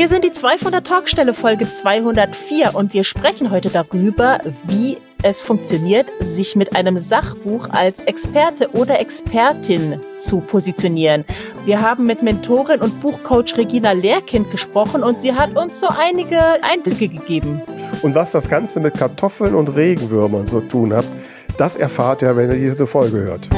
Hier sind die zwei von der Talkstelle Folge 204 und wir sprechen heute darüber, wie es funktioniert, sich mit einem Sachbuch als Experte oder Expertin zu positionieren. Wir haben mit Mentorin und Buchcoach Regina Lehrkind gesprochen und sie hat uns so einige Einblicke gegeben. Und was das Ganze mit Kartoffeln und Regenwürmern zu tun hat, das erfahrt ihr, wenn ihr diese Folge hört.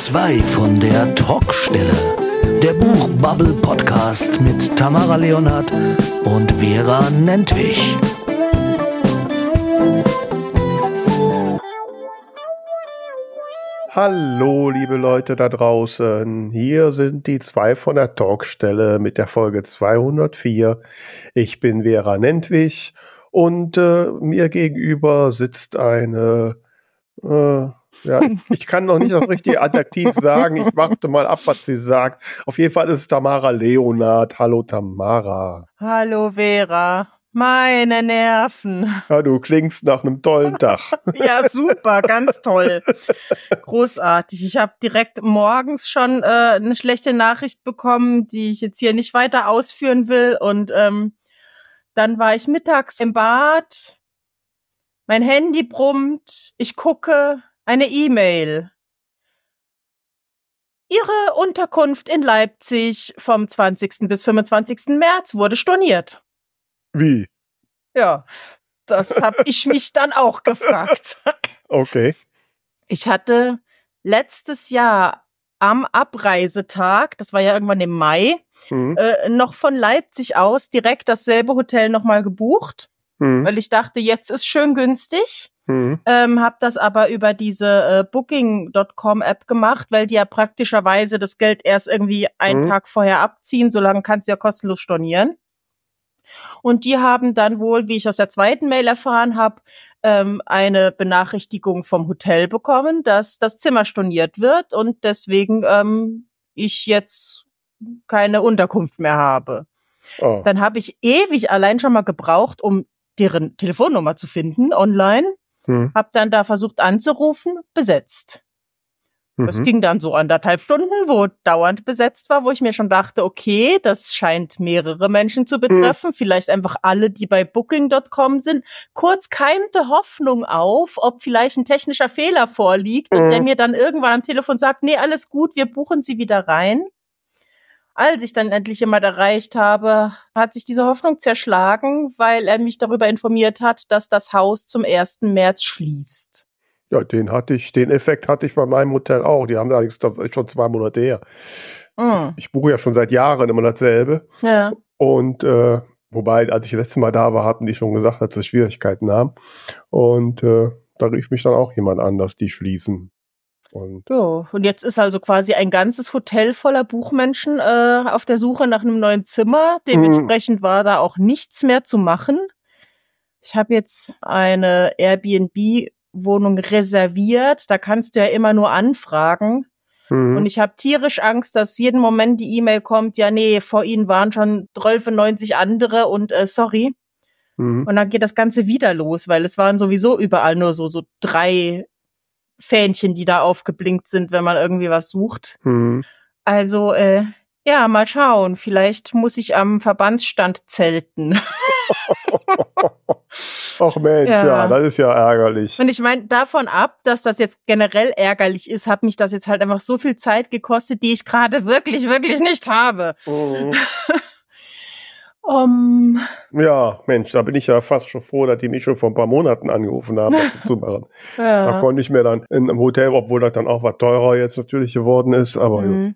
Zwei von der Talkstelle. Der Buchbubble Podcast mit Tamara Leonhardt und Vera Nentwich. Hallo, liebe Leute da draußen. Hier sind die zwei von der Talkstelle mit der Folge 204. Ich bin Vera Nentwich und äh, mir gegenüber sitzt eine äh, ja, ich kann noch nicht das richtige Adjektiv sagen. Ich warte mal ab, was sie sagt. Auf jeden Fall ist es Tamara Leonard. Hallo Tamara. Hallo Vera. Meine Nerven. Ja, du klingst nach einem tollen Tag. ja, super, ganz toll. Großartig. Ich habe direkt morgens schon äh, eine schlechte Nachricht bekommen, die ich jetzt hier nicht weiter ausführen will. Und ähm, dann war ich mittags im Bad. Mein Handy brummt. Ich gucke, eine E-Mail. Ihre Unterkunft in Leipzig vom 20. bis 25. März wurde storniert. Wie? Ja, das habe ich mich dann auch gefragt. Okay. Ich hatte letztes Jahr am Abreisetag, das war ja irgendwann im Mai, mhm. äh, noch von Leipzig aus direkt dasselbe Hotel nochmal gebucht, mhm. weil ich dachte, jetzt ist schön günstig. Mhm. Ähm, habe das aber über diese äh, Booking.com-App gemacht, weil die ja praktischerweise das Geld erst irgendwie einen mhm. Tag vorher abziehen, solange kannst du ja kostenlos stornieren. Und die haben dann wohl, wie ich aus der zweiten Mail erfahren habe, ähm, eine Benachrichtigung vom Hotel bekommen, dass das Zimmer storniert wird und deswegen ähm, ich jetzt keine Unterkunft mehr habe. Oh. Dann habe ich ewig allein schon mal gebraucht, um deren Telefonnummer zu finden online. Hm. Hab dann da versucht anzurufen, besetzt. Mhm. Das ging dann so anderthalb Stunden, wo dauernd besetzt war, wo ich mir schon dachte, okay, das scheint mehrere Menschen zu betreffen, hm. vielleicht einfach alle, die bei Booking.com sind. Kurz keimte Hoffnung auf, ob vielleicht ein technischer Fehler vorliegt hm. und der hm. mir dann irgendwann am Telefon sagt, nee, alles gut, wir buchen sie wieder rein. Als ich dann endlich jemand erreicht habe, hat sich diese Hoffnung zerschlagen, weil er mich darüber informiert hat, dass das Haus zum 1. März schließt. Ja, den hatte ich, den Effekt hatte ich bei meinem Hotel auch. Die haben allerdings schon zwei Monate her. Mm. Ich buche ja schon seit Jahren immer dasselbe. Ja. Und äh, wobei, als ich das letzte Mal da war, hatten die schon gesagt, dass sie Schwierigkeiten haben. Und äh, da rief mich dann auch jemand an, dass die schließen. Und, ja, und jetzt ist also quasi ein ganzes Hotel voller Buchmenschen äh, auf der Suche nach einem neuen Zimmer. Dementsprechend war da auch nichts mehr zu machen. Ich habe jetzt eine Airbnb-Wohnung reserviert. Da kannst du ja immer nur anfragen. Mhm. Und ich habe tierisch Angst, dass jeden Moment die E-Mail kommt, ja, nee, vor ihnen waren schon 90 andere und äh, sorry. Mhm. Und dann geht das Ganze wieder los, weil es waren sowieso überall nur so, so drei Fähnchen, die da aufgeblinkt sind, wenn man irgendwie was sucht. Mhm. Also, äh, ja, mal schauen. Vielleicht muss ich am Verbandsstand zelten. Ach Mensch, ja. ja. das ist ja ärgerlich. Und ich meine, davon ab, dass das jetzt generell ärgerlich ist, hat mich das jetzt halt einfach so viel Zeit gekostet, die ich gerade wirklich, wirklich nicht habe. Mhm. Um, ja, Mensch, da bin ich ja fast schon froh, dass die mich schon vor ein paar Monaten angerufen haben, das zu machen. ja. Da konnte ich mir dann in einem Hotel, obwohl das dann auch was teurer jetzt natürlich geworden ist, aber mhm. gut.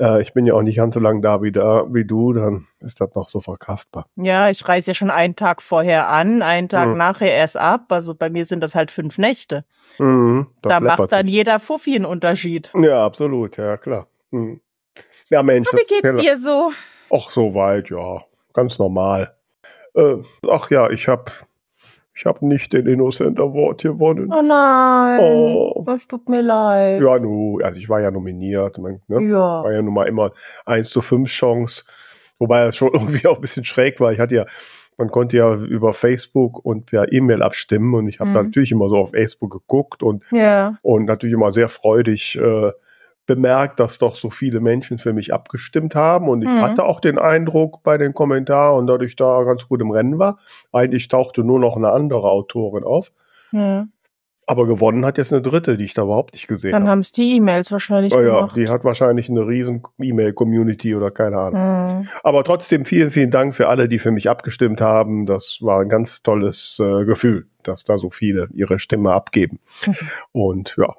Äh, ich bin ja auch nicht ganz so lange da wie, da wie du, dann ist das noch so verkraftbar. Ja, ich reise ja schon einen Tag vorher an, einen Tag mhm. nachher erst ab. Also bei mir sind das halt fünf Nächte. Mhm, da macht dann sich. jeder Fuffi einen Unterschied. Ja, absolut, ja klar. Mhm. Ja, Mensch. Aber wie geht's dir so? Ach, so weit, ja ganz normal. Äh, ach ja, ich habe ich hab nicht den Innocent Award gewonnen. Oh nein, oh. das tut mir leid. Ja, nu, also ich war ja nominiert. Ne? Ja. War ja nun mal immer 1 zu 5 Chance. Wobei das schon irgendwie auch ein bisschen schräg war. Ich hatte ja, man konnte ja über Facebook und per E-Mail abstimmen und ich habe mhm. natürlich immer so auf Facebook geguckt und, ja. und natürlich immer sehr freudig äh, bemerkt, dass doch so viele Menschen für mich abgestimmt haben und ich mhm. hatte auch den Eindruck bei den Kommentaren und dadurch da ganz gut im Rennen war. Eigentlich tauchte nur noch eine andere Autorin auf. Ja. Aber gewonnen hat jetzt eine dritte, die ich da überhaupt nicht gesehen habe. Dann haben es die E-Mails wahrscheinlich oh, gemacht. Ja, die hat wahrscheinlich eine riesen E-Mail-Community oder keine Ahnung. Mhm. Aber trotzdem vielen, vielen Dank für alle, die für mich abgestimmt haben. Das war ein ganz tolles äh, Gefühl, dass da so viele ihre Stimme abgeben. Mhm. Und ja,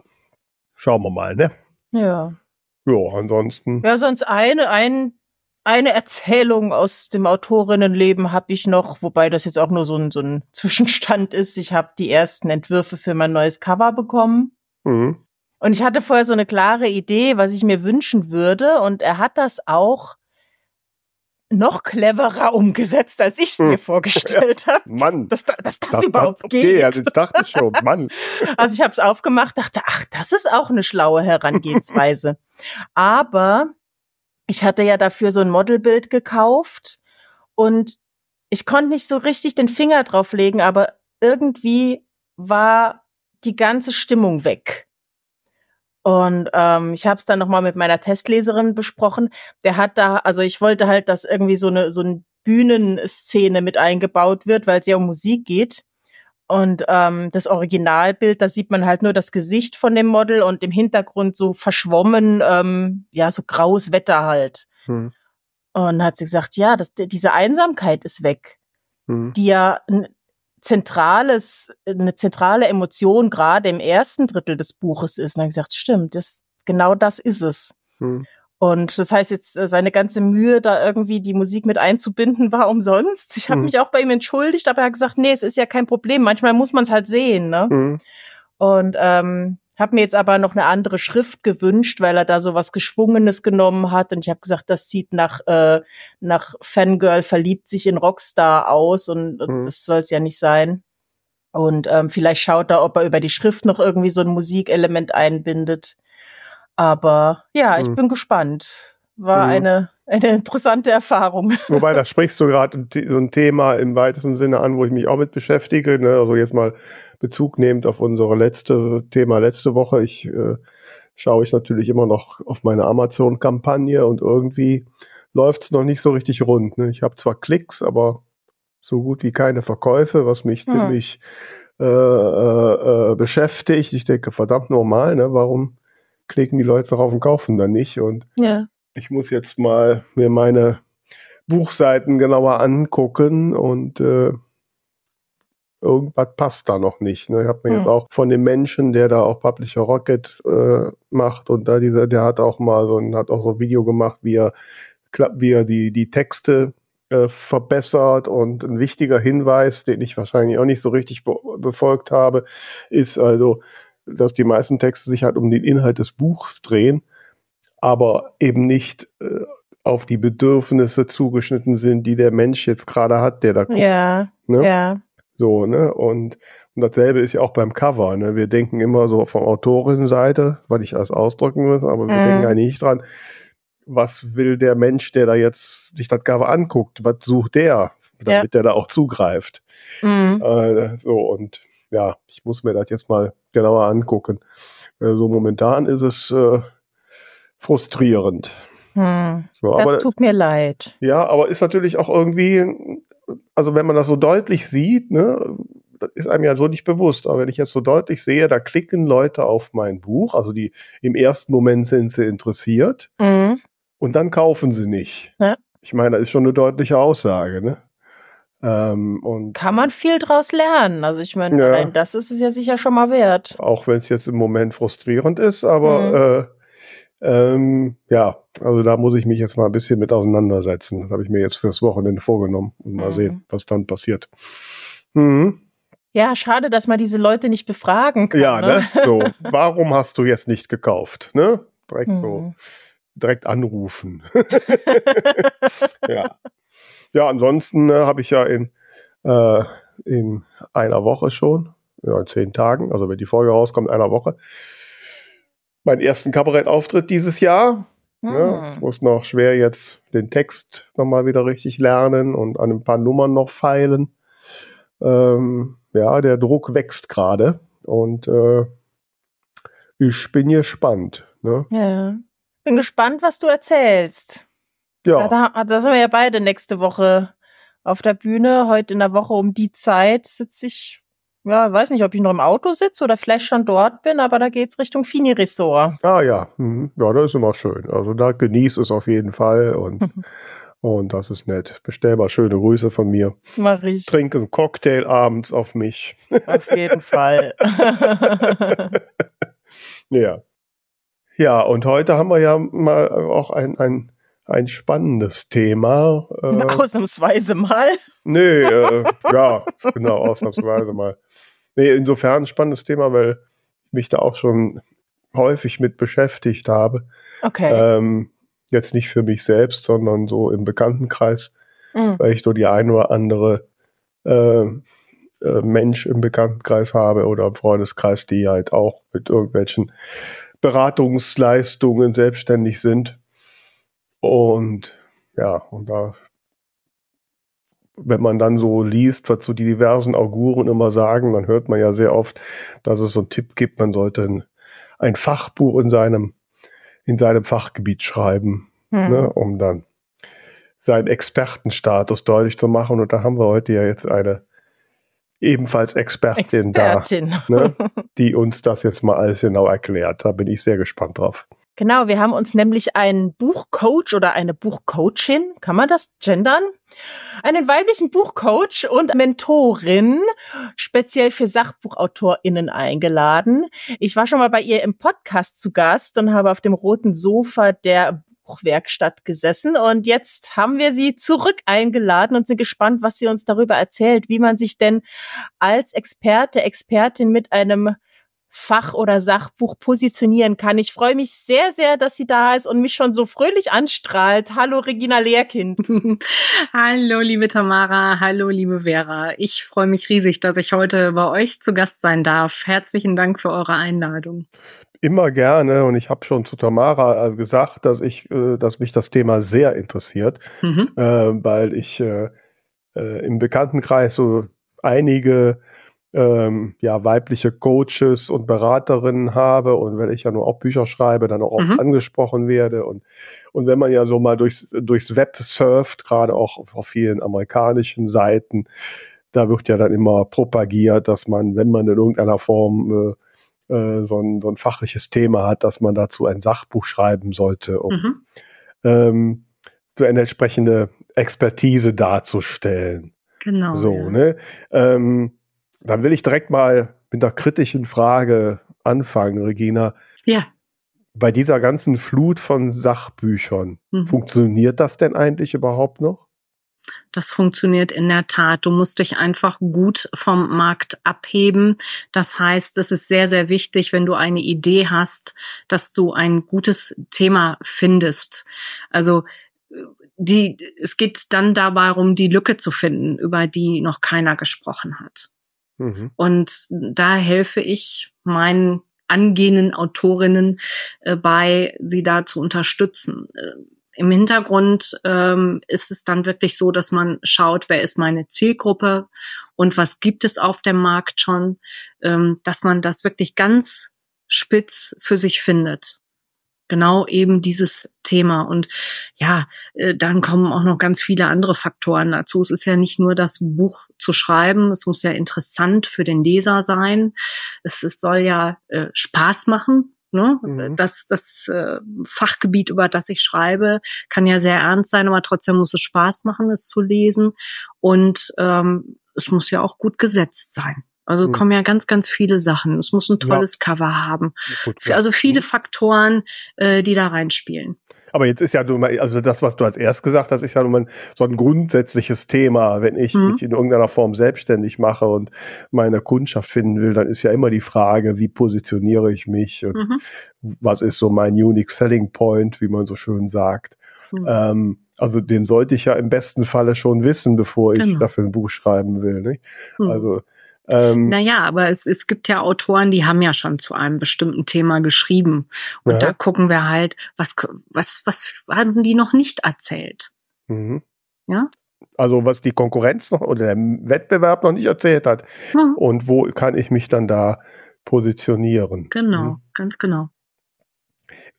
schauen wir mal, ne? Ja. Ja, ansonsten. Ja, sonst eine, ein, eine Erzählung aus dem Autorinnenleben habe ich noch, wobei das jetzt auch nur so ein, so ein Zwischenstand ist. Ich habe die ersten Entwürfe für mein neues Cover bekommen. Mhm. Und ich hatte vorher so eine klare Idee, was ich mir wünschen würde. Und er hat das auch noch cleverer umgesetzt, als ich es hm. mir vorgestellt habe. Mann. Dass, dass das, das überhaupt geht. Okay, also ich dachte schon, Mann. Also ich habe es aufgemacht, dachte, ach, das ist auch eine schlaue Herangehensweise. Aber ich hatte ja dafür so ein Modelbild gekauft und ich konnte nicht so richtig den Finger drauf legen, aber irgendwie war die ganze Stimmung weg. Und ähm, ich habe es dann nochmal mit meiner Testleserin besprochen. Der hat da, also ich wollte halt, dass irgendwie so eine so eine Bühnenszene mit eingebaut wird, weil es ja um Musik geht. Und ähm, das Originalbild, da sieht man halt nur das Gesicht von dem Model und im Hintergrund so verschwommen, ähm, ja, so graues Wetter halt. Hm. Und hat sie gesagt, ja, das, diese Einsamkeit ist weg, hm. die ja zentrales, eine zentrale Emotion gerade im ersten Drittel des Buches ist. Und dann gesagt, stimmt, das, genau das ist es. Hm. Und das heißt jetzt, äh, seine ganze Mühe, da irgendwie die Musik mit einzubinden, war umsonst. Ich habe hm. mich auch bei ihm entschuldigt, aber er hat gesagt, nee, es ist ja kein Problem. Manchmal muss man es halt sehen. Ne? Hm. Und ähm, habe mir jetzt aber noch eine andere Schrift gewünscht, weil er da so was Geschwungenes genommen hat. Und ich habe gesagt, das sieht nach, äh, nach Fangirl verliebt sich in Rockstar aus und, und mhm. das soll es ja nicht sein. Und ähm, vielleicht schaut er, ob er über die Schrift noch irgendwie so ein Musikelement einbindet. Aber ja, ich mhm. bin gespannt. War mhm. eine, eine interessante Erfahrung. Wobei, da sprichst du gerade so ein Thema im weitesten Sinne an, wo ich mich auch mit beschäftige. Ne? Also jetzt mal Bezug nehmend auf unsere letzte Thema letzte Woche. Ich äh, schaue ich natürlich immer noch auf meine Amazon-Kampagne und irgendwie läuft es noch nicht so richtig rund. Ne? Ich habe zwar Klicks, aber so gut wie keine Verkäufe, was mich hm. ziemlich äh, äh, äh, beschäftigt. Ich denke, verdammt normal, ne? warum klicken die Leute drauf und kaufen dann nicht? Und ja. ich muss jetzt mal mir meine Buchseiten genauer angucken und äh, irgendwas passt da noch nicht. Ne? Ich habe mir hm. jetzt auch von dem Menschen, der da auch Publisher Rocket äh, macht und da dieser, der hat auch mal so ein, hat auch so ein Video gemacht, wie er, wie er die, die Texte äh, verbessert und ein wichtiger Hinweis, den ich wahrscheinlich auch nicht so richtig be befolgt habe, ist also, dass die meisten Texte sich halt um den Inhalt des Buchs drehen, aber eben nicht äh, auf die Bedürfnisse zugeschnitten sind, die der Mensch jetzt gerade hat, der da guckt. Ja, ne? ja. So, ne? Und, und dasselbe ist ja auch beim Cover, ne? Wir denken immer so von Autorinnenseite, was ich als ausdrücken muss, aber wir mhm. denken ja nicht dran, was will der Mensch, der da jetzt sich das Cover anguckt, was sucht der, damit ja. der da auch zugreift. Mhm. Äh, so, und ja, ich muss mir das jetzt mal genauer angucken. Äh, so momentan ist es äh, frustrierend. Hm, so, das aber, tut mir leid. Ja, aber ist natürlich auch irgendwie also wenn man das so deutlich sieht, ne, das ist einem ja so nicht bewusst. Aber wenn ich jetzt so deutlich sehe, da klicken Leute auf mein Buch, also die im ersten Moment sind sie interessiert mhm. und dann kaufen sie nicht. Ja. Ich meine, das ist schon eine deutliche Aussage, ne? Ähm, und Kann man viel draus lernen. Also ich meine, ja, das ist es ja sicher schon mal wert. Auch wenn es jetzt im Moment frustrierend ist, aber mhm. äh, ähm, ja, also da muss ich mich jetzt mal ein bisschen mit auseinandersetzen. Das habe ich mir jetzt fürs Wochenende vorgenommen und mal mhm. sehen, was dann passiert. Mhm. Ja, schade, dass man diese Leute nicht befragen kann. Ja, ne? ne? So, warum hast du jetzt nicht gekauft? Ne? Direkt mhm. so, direkt anrufen. ja. Ja, ansonsten äh, habe ich ja in, äh, in einer Woche schon, ja, in zehn Tagen, also wenn die Folge rauskommt, einer Woche, meinen ersten Kabarettauftritt dieses Jahr. Hm. Ja, ich muss noch schwer jetzt den Text nochmal wieder richtig lernen und an ein paar Nummern noch feilen. Ähm, ja, der Druck wächst gerade und äh, ich bin gespannt. Ne? Ja. Bin gespannt, was du erzählst. Ja. Da, da sind wir ja beide nächste Woche auf der Bühne. Heute in der Woche um die Zeit sitze ich, ja, weiß nicht, ob ich noch im Auto sitze oder vielleicht schon dort bin, aber da geht's Richtung Fini-Ressort. Ah ja, mhm. ja, das ist immer schön. Also da genieß es auf jeden Fall und, und das ist nett. Bestell mal schöne Grüße von mir. Mach ich. Trink einen Cocktail abends auf mich. Auf jeden Fall. ja. Ja, und heute haben wir ja mal auch ein, ein, ein spannendes Thema. Äh, ausnahmsweise mal. Nee, äh, ja, genau, ausnahmsweise mal. Nee, insofern ein spannendes Thema, weil ich mich da auch schon häufig mit beschäftigt habe. Okay. Ähm, jetzt nicht für mich selbst, sondern so im Bekanntenkreis, mhm. weil ich so die ein oder andere äh, äh, Mensch im Bekanntenkreis habe oder im Freundeskreis, die halt auch mit irgendwelchen Beratungsleistungen selbstständig sind. Und ja, und da, wenn man dann so liest, was so die diversen Auguren immer sagen, dann hört man ja sehr oft, dass es so einen Tipp gibt, man sollte ein, ein Fachbuch in seinem, in seinem Fachgebiet schreiben, hm. ne, um dann seinen Expertenstatus deutlich zu machen. Und da haben wir heute ja jetzt eine ebenfalls Expertin, Expertin. da, ne, die uns das jetzt mal alles genau erklärt. Da bin ich sehr gespannt drauf. Genau, wir haben uns nämlich einen Buchcoach oder eine Buchcoachin, kann man das gendern? Einen weiblichen Buchcoach und Mentorin speziell für SachbuchautorInnen eingeladen. Ich war schon mal bei ihr im Podcast zu Gast und habe auf dem roten Sofa der Buchwerkstatt gesessen und jetzt haben wir sie zurück eingeladen und sind gespannt, was sie uns darüber erzählt, wie man sich denn als Experte, Expertin mit einem Fach- oder Sachbuch positionieren kann. Ich freue mich sehr, sehr, dass sie da ist und mich schon so fröhlich anstrahlt. Hallo Regina Lehrkind. hallo liebe Tamara, hallo liebe Vera. Ich freue mich riesig, dass ich heute bei euch zu Gast sein darf. Herzlichen Dank für eure Einladung. Immer gerne und ich habe schon zu Tamara äh, gesagt, dass ich, äh, dass mich das Thema sehr interessiert, mhm. äh, weil ich im Bekanntenkreis so einige ähm, ja, weibliche Coaches und Beraterinnen habe und wenn ich ja nur auch Bücher schreibe, dann auch oft mhm. angesprochen werde und, und wenn man ja so mal durchs, durchs Web surft, gerade auch auf vielen amerikanischen Seiten, da wird ja dann immer propagiert, dass man, wenn man in irgendeiner Form äh, äh, so, ein, so ein fachliches Thema hat, dass man dazu ein Sachbuch schreiben sollte, um mhm. ähm, so eine entsprechende Expertise darzustellen. Genau. So, ja. ne? Ähm, dann will ich direkt mal mit einer kritischen Frage anfangen, Regina. Ja. Bei dieser ganzen Flut von Sachbüchern, mhm. funktioniert das denn eigentlich überhaupt noch? Das funktioniert in der Tat. Du musst dich einfach gut vom Markt abheben. Das heißt, es ist sehr, sehr wichtig, wenn du eine Idee hast, dass du ein gutes Thema findest. Also die, es geht dann dabei um die Lücke zu finden, über die noch keiner gesprochen hat. Mhm. Und da helfe ich meinen angehenden Autorinnen äh, bei, sie da zu unterstützen. Äh, Im Hintergrund ähm, ist es dann wirklich so, dass man schaut, wer ist meine Zielgruppe und was gibt es auf dem Markt schon, ähm, dass man das wirklich ganz spitz für sich findet genau eben dieses Thema. Und ja, äh, dann kommen auch noch ganz viele andere Faktoren dazu. Es ist ja nicht nur das Buch zu schreiben, es muss ja interessant für den Leser sein. Es, es soll ja äh, Spaß machen. Ne? Mhm. Das, das äh, Fachgebiet, über das ich schreibe, kann ja sehr ernst sein, aber trotzdem muss es Spaß machen, es zu lesen. Und ähm, es muss ja auch gut gesetzt sein. Also hm. kommen ja ganz, ganz viele Sachen. Es muss ein tolles ja. Cover haben. Gut, also viele hm. Faktoren, äh, die da reinspielen. Aber jetzt ist ja du mal, also das, was du als erst gesagt hast, ist ja nun mal so ein grundsätzliches Thema. Wenn ich mhm. mich in irgendeiner Form selbstständig mache und meine Kundschaft finden will, dann ist ja immer die Frage, wie positioniere ich mich und mhm. was ist so mein Unique Selling Point, wie man so schön sagt. Mhm. Ähm, also den sollte ich ja im besten Falle schon wissen, bevor ich genau. dafür ein Buch schreiben will. Nicht? Mhm. Also ähm, naja, aber es, es gibt ja Autoren, die haben ja schon zu einem bestimmten Thema geschrieben. Und ja. da gucken wir halt, was, was, was haben die noch nicht erzählt? Mhm. Ja? Also was die Konkurrenz noch oder der Wettbewerb noch nicht erzählt hat. Mhm. Und wo kann ich mich dann da positionieren? Genau, mhm. ganz genau.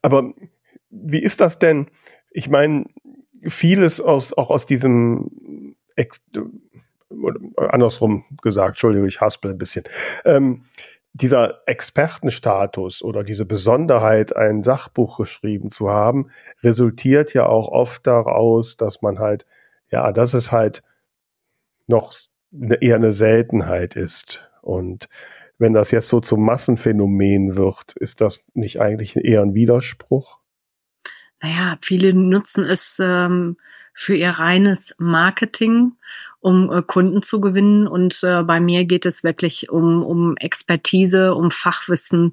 aber wie ist das denn? Ich meine, vieles aus, auch aus diesem, andersrum gesagt, Entschuldigung, ich haspel ein bisschen. Ähm, dieser Expertenstatus oder diese Besonderheit, ein Sachbuch geschrieben zu haben, resultiert ja auch oft daraus, dass man halt, ja, dass es halt noch eine, eher eine Seltenheit ist. Und wenn das jetzt so zum Massenphänomen wird, ist das nicht eigentlich eher ein Widerspruch? Naja, viele nutzen es ähm, für ihr reines Marketing um äh, Kunden zu gewinnen. Und äh, bei mir geht es wirklich um, um Expertise, um Fachwissen.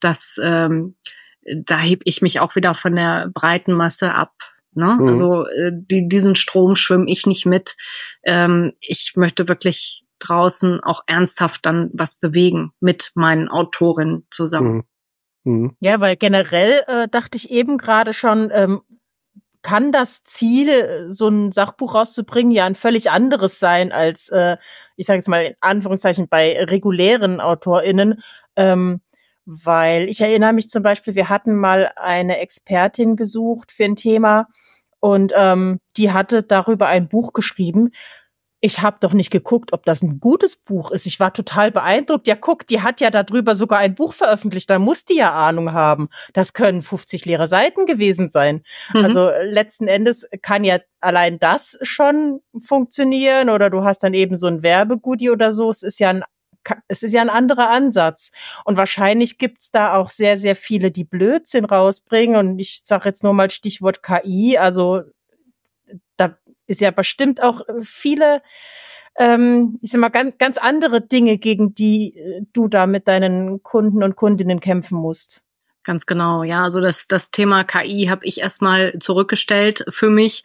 Das, ähm, da heb ich mich auch wieder von der breiten Masse ab. Ne? Mhm. Also äh, die, diesen Strom schwimme ich nicht mit. Ähm, ich möchte wirklich draußen auch ernsthaft dann was bewegen mit meinen Autorinnen zusammen. Mhm. Mhm. Ja, weil generell äh, dachte ich eben gerade schon, ähm, kann das Ziel, so ein Sachbuch rauszubringen, ja ein völlig anderes sein als, äh, ich sage jetzt mal in Anführungszeichen, bei regulären AutorInnen. Ähm, weil ich erinnere mich zum Beispiel, wir hatten mal eine Expertin gesucht für ein Thema und ähm, die hatte darüber ein Buch geschrieben ich habe doch nicht geguckt, ob das ein gutes Buch ist. Ich war total beeindruckt. Ja, guck, die hat ja darüber sogar ein Buch veröffentlicht. Da muss die ja Ahnung haben. Das können 50 leere Seiten gewesen sein. Mhm. Also äh, letzten Endes kann ja allein das schon funktionieren oder du hast dann eben so ein Werbegoodie oder so. Es ist ja ein es ist ja ein anderer Ansatz. Und wahrscheinlich gibt's da auch sehr, sehr viele, die Blödsinn rausbringen. Und ich sage jetzt nur mal Stichwort KI. Also da ist ja bestimmt auch äh, viele, ähm, ich sag mal, ganz, ganz andere Dinge, gegen die äh, du da mit deinen Kunden und Kundinnen kämpfen musst. Ganz genau, ja. Also das, das Thema KI habe ich erstmal zurückgestellt für mich,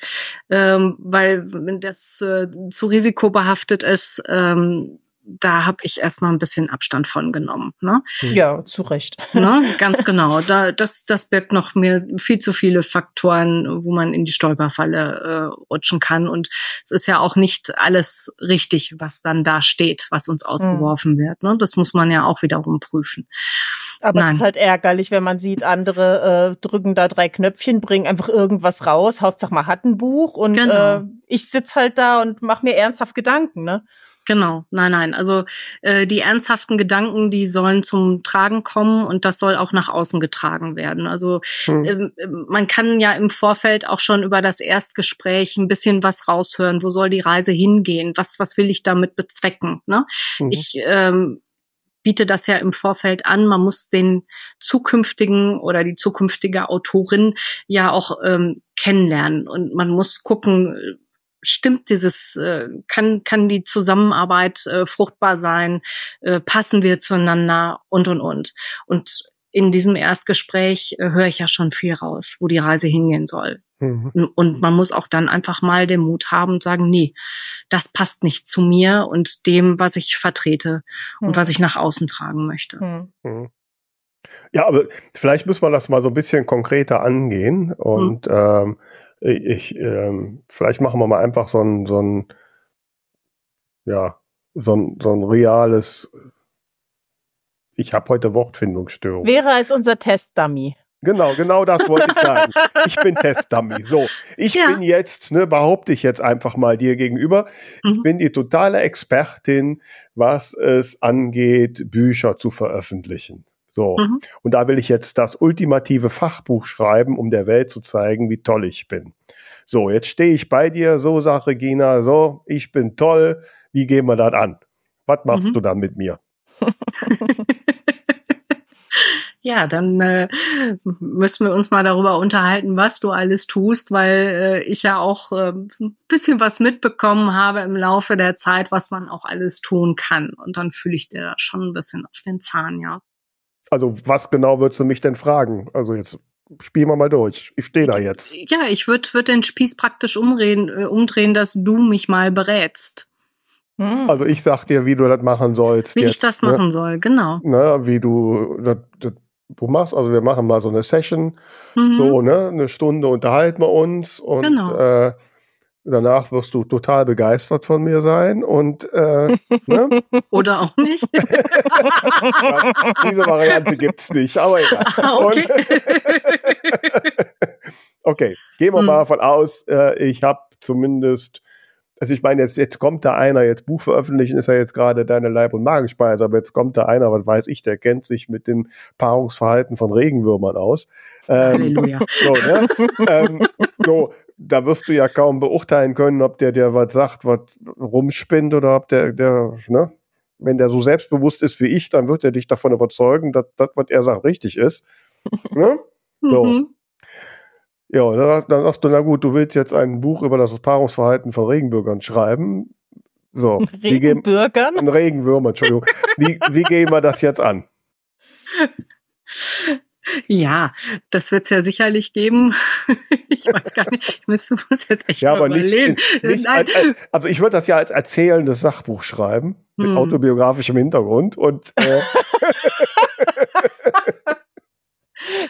ähm, weil das äh, zu risikobehaftet ist, ähm, da habe ich erstmal ein bisschen Abstand von genommen. Ne? Hm. Ja, zu Recht. Ne? Ganz genau. Da, das, das birgt noch mir viel zu viele Faktoren, wo man in die Stolperfalle äh, rutschen kann. Und es ist ja auch nicht alles richtig, was dann da steht, was uns ausgeworfen mhm. wird. Ne? Das muss man ja auch wiederum prüfen. Aber Nein. es ist halt ärgerlich, wenn man sieht, andere äh, drücken da drei Knöpfchen, bringen einfach irgendwas raus. Hauptsache man hat ein Buch und genau. äh, ich sitz halt da und mache mir ernsthaft Gedanken. Ne? Genau, nein, nein. Also äh, die ernsthaften Gedanken, die sollen zum Tragen kommen und das soll auch nach außen getragen werden. Also hm. äh, man kann ja im Vorfeld auch schon über das Erstgespräch ein bisschen was raushören. Wo soll die Reise hingehen? Was, was will ich damit bezwecken? Ne? Mhm. Ich ähm, biete das ja im Vorfeld an. Man muss den zukünftigen oder die zukünftige Autorin ja auch ähm, kennenlernen und man muss gucken, stimmt dieses, äh, kann, kann die Zusammenarbeit äh, fruchtbar sein, äh, passen wir zueinander und, und, und. Und in diesem Erstgespräch äh, höre ich ja schon viel raus, wo die Reise hingehen soll. Mhm. Und man muss auch dann einfach mal den Mut haben und sagen, nee, das passt nicht zu mir und dem, was ich vertrete mhm. und was ich nach außen tragen möchte. Mhm. mhm. Ja, aber vielleicht muss man das mal so ein bisschen konkreter angehen und mhm. ähm, ich, ähm, vielleicht machen wir mal einfach so ein, so ein, ja, so ein, so ein reales, ich habe heute Wortfindungsstörung. Wäre es unser Testdummy. Genau, genau das wollte ich sagen. Ich bin Testdummy. So, ich ja. bin jetzt, ne, behaupte ich jetzt einfach mal dir gegenüber, mhm. ich bin die totale Expertin, was es angeht, Bücher zu veröffentlichen. So. Mhm. Und da will ich jetzt das ultimative Fachbuch schreiben, um der Welt zu zeigen, wie toll ich bin. So, jetzt stehe ich bei dir, so sagt Regina, so, ich bin toll, wie gehen wir das an? Was machst mhm. du dann mit mir? ja, dann äh, müssen wir uns mal darüber unterhalten, was du alles tust, weil äh, ich ja auch äh, ein bisschen was mitbekommen habe im Laufe der Zeit, was man auch alles tun kann. Und dann fühle ich dir da schon ein bisschen auf den Zahn, ja. Also was genau würdest du mich denn fragen? Also jetzt spielen wir mal durch. Ich stehe da jetzt. Ja, ich würde würd den Spieß praktisch umreden, äh, umdrehen, dass du mich mal berätst. Hm. Also ich sag dir, wie du das machen sollst. Wie jetzt, ich das ne? machen soll, genau. Ne, wie du das, das du machst. Also wir machen mal so eine Session, mhm. so, ne, eine Stunde unterhalten wir uns und genau. äh, Danach wirst du total begeistert von mir sein und äh, ne? oder auch nicht. Diese Variante gibt es nicht, aber egal. Ah, okay. okay, gehen wir hm. mal davon aus, äh, ich habe zumindest also ich meine, jetzt, jetzt kommt da einer, jetzt Buch veröffentlichen ist ja jetzt gerade deine Leib- und Magenspeise, aber jetzt kommt da einer, was weiß ich, der kennt sich mit dem Paarungsverhalten von Regenwürmern aus. Ähm, Halleluja. So, ne? ähm, so, da wirst du ja kaum beurteilen können, ob der dir was sagt, was rumspinnt oder ob der, der, ne? Wenn der so selbstbewusst ist wie ich, dann wird er dich davon überzeugen, dass das, was er sagt, richtig ist. Ne? So. Mhm. Ja, dann sagst du, na gut, du willst jetzt ein Buch über das Paarungsverhalten von Regenbürgern schreiben. So, Regenbürgern? Gehen, Regenwürmern, Entschuldigung. wie, wie gehen wir das jetzt an? Ja, das wird es ja sicherlich geben. ich weiß gar nicht, ich müsste muss jetzt echt ja, aber überlegen. Nicht, nicht als, also ich würde das ja als erzählendes Sachbuch schreiben, mit hm. autobiografischem Hintergrund und äh,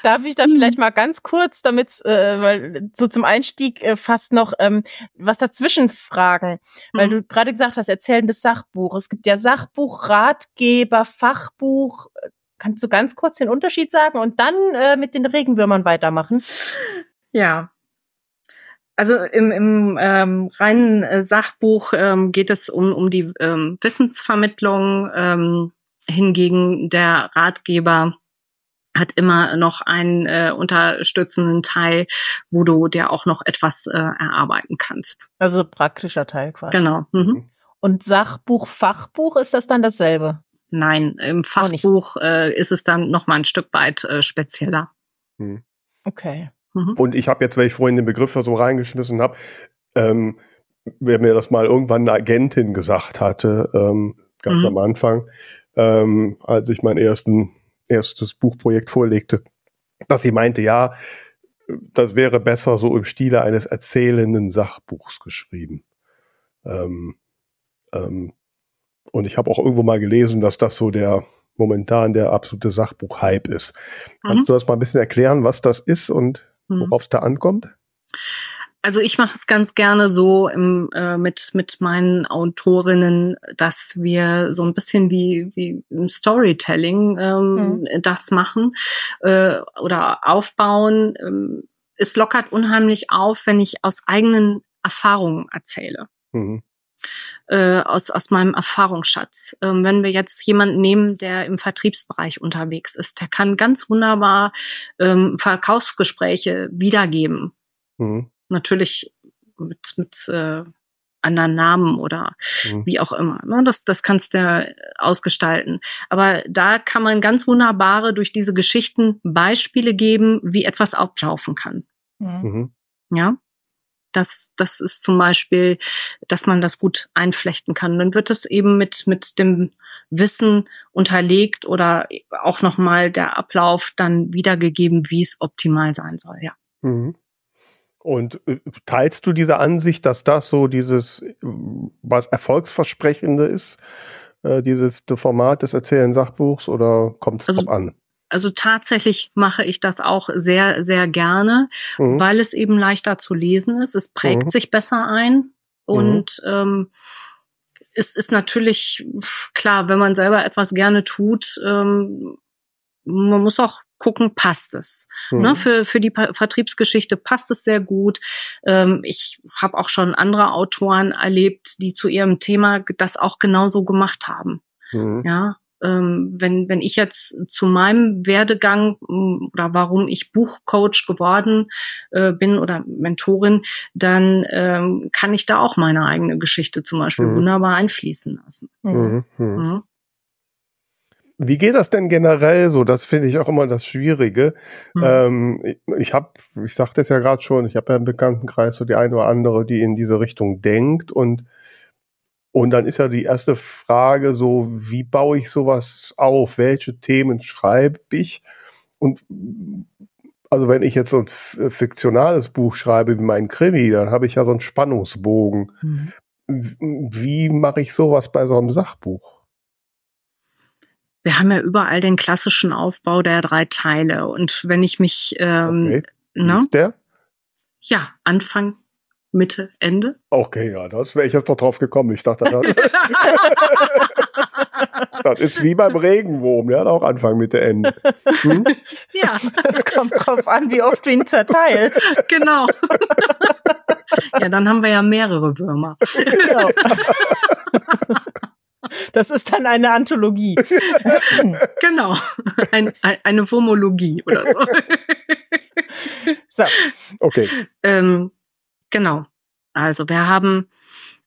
Darf ich da vielleicht mal ganz kurz, damit, äh, weil so zum Einstieg äh, fast noch ähm, was dazwischen fragen, weil mhm. du gerade gesagt hast, erzählendes Sachbuch. Es gibt ja Sachbuch, Ratgeber, Fachbuch. Kannst du ganz kurz den Unterschied sagen und dann äh, mit den Regenwürmern weitermachen? Ja, also im, im ähm, reinen äh, Sachbuch ähm, geht es um, um die ähm, Wissensvermittlung, ähm, hingegen der Ratgeber hat immer noch einen äh, unterstützenden Teil, wo du dir auch noch etwas äh, erarbeiten kannst. Also praktischer Teil quasi. Genau. Mhm. Und Sachbuch, Fachbuch, ist das dann dasselbe? Nein, im Fachbuch äh, ist es dann noch mal ein Stück weit äh, spezieller. Mhm. Okay. Mhm. Und ich habe jetzt, weil ich vorhin den Begriff so reingeschmissen habe, ähm, wer mir das mal irgendwann eine Agentin gesagt hatte, ähm, ganz mhm. am Anfang, ähm, als ich meinen ersten erstes Buchprojekt vorlegte, dass sie meinte, ja, das wäre besser so im Stile eines erzählenden Sachbuchs geschrieben. Ähm, ähm, und ich habe auch irgendwo mal gelesen, dass das so der momentan der absolute Sachbuch-Hype ist. Mhm. Kannst du das mal ein bisschen erklären, was das ist und mhm. worauf es da ankommt? Also ich mache es ganz gerne so im, äh, mit, mit meinen Autorinnen, dass wir so ein bisschen wie, wie im Storytelling ähm, mhm. das machen äh, oder aufbauen. Ähm, es lockert unheimlich auf, wenn ich aus eigenen Erfahrungen erzähle. Mhm. Äh, aus, aus meinem Erfahrungsschatz. Ähm, wenn wir jetzt jemanden nehmen, der im Vertriebsbereich unterwegs ist, der kann ganz wunderbar ähm, Verkaufsgespräche wiedergeben. Mhm natürlich mit, mit äh, anderen Namen oder mhm. wie auch immer. Ne? Das, das kannst du ausgestalten. Aber da kann man ganz wunderbare durch diese Geschichten Beispiele geben, wie etwas ablaufen kann. Mhm. mhm. Ja. Das, das ist zum Beispiel, dass man das gut einflechten kann. Dann wird es eben mit, mit dem Wissen unterlegt oder auch nochmal der Ablauf dann wiedergegeben, wie es optimal sein soll, ja. Mhm. Und äh, teilst du diese Ansicht, dass das so dieses, was Erfolgsversprechende ist, äh, dieses Format des Erzählen Sachbuchs oder kommt es also, drauf an? Also tatsächlich mache ich das auch sehr, sehr gerne, mhm. weil es eben leichter zu lesen ist. Es prägt mhm. sich besser ein und mhm. ähm, es ist natürlich klar, wenn man selber etwas gerne tut, ähm, man muss auch gucken, passt es. Mhm. Ne, für, für die pa Vertriebsgeschichte passt es sehr gut. Ähm, ich habe auch schon andere Autoren erlebt, die zu ihrem Thema das auch genauso gemacht haben. Mhm. Ja, ähm, wenn, wenn ich jetzt zu meinem Werdegang oder warum ich Buchcoach geworden äh, bin oder Mentorin, dann ähm, kann ich da auch meine eigene Geschichte zum Beispiel mhm. wunderbar einfließen lassen. Mhm. Mhm. Wie geht das denn generell so? Das finde ich auch immer das Schwierige. Mhm. Ähm, ich ich habe, ich sagte es ja gerade schon, ich habe ja im Bekanntenkreis so die eine oder andere, die in diese Richtung denkt und und dann ist ja die erste Frage so, wie baue ich sowas auf? Welche Themen schreibe ich? Und also wenn ich jetzt so ein fiktionales Buch schreibe wie mein Krimi, dann habe ich ja so einen Spannungsbogen. Mhm. Wie mache ich sowas bei so einem Sachbuch? wir haben ja überall den klassischen Aufbau der drei Teile. Und wenn ich mich, ähm, okay. ne? Ist der? Ja, Anfang, Mitte, Ende. Okay, ja, das wäre ich jetzt noch drauf gekommen. Ich dachte, das, das ist wie beim Regenwurm, der hat auch Anfang, Mitte, Ende. Hm? Ja, es kommt drauf an, wie oft du ihn zerteilst. Genau. ja, dann haben wir ja mehrere Würmer. Genau. Das ist dann eine Anthologie. genau. Ein, ein, eine Formologie oder so. so. Okay. Ähm, genau. Also wir haben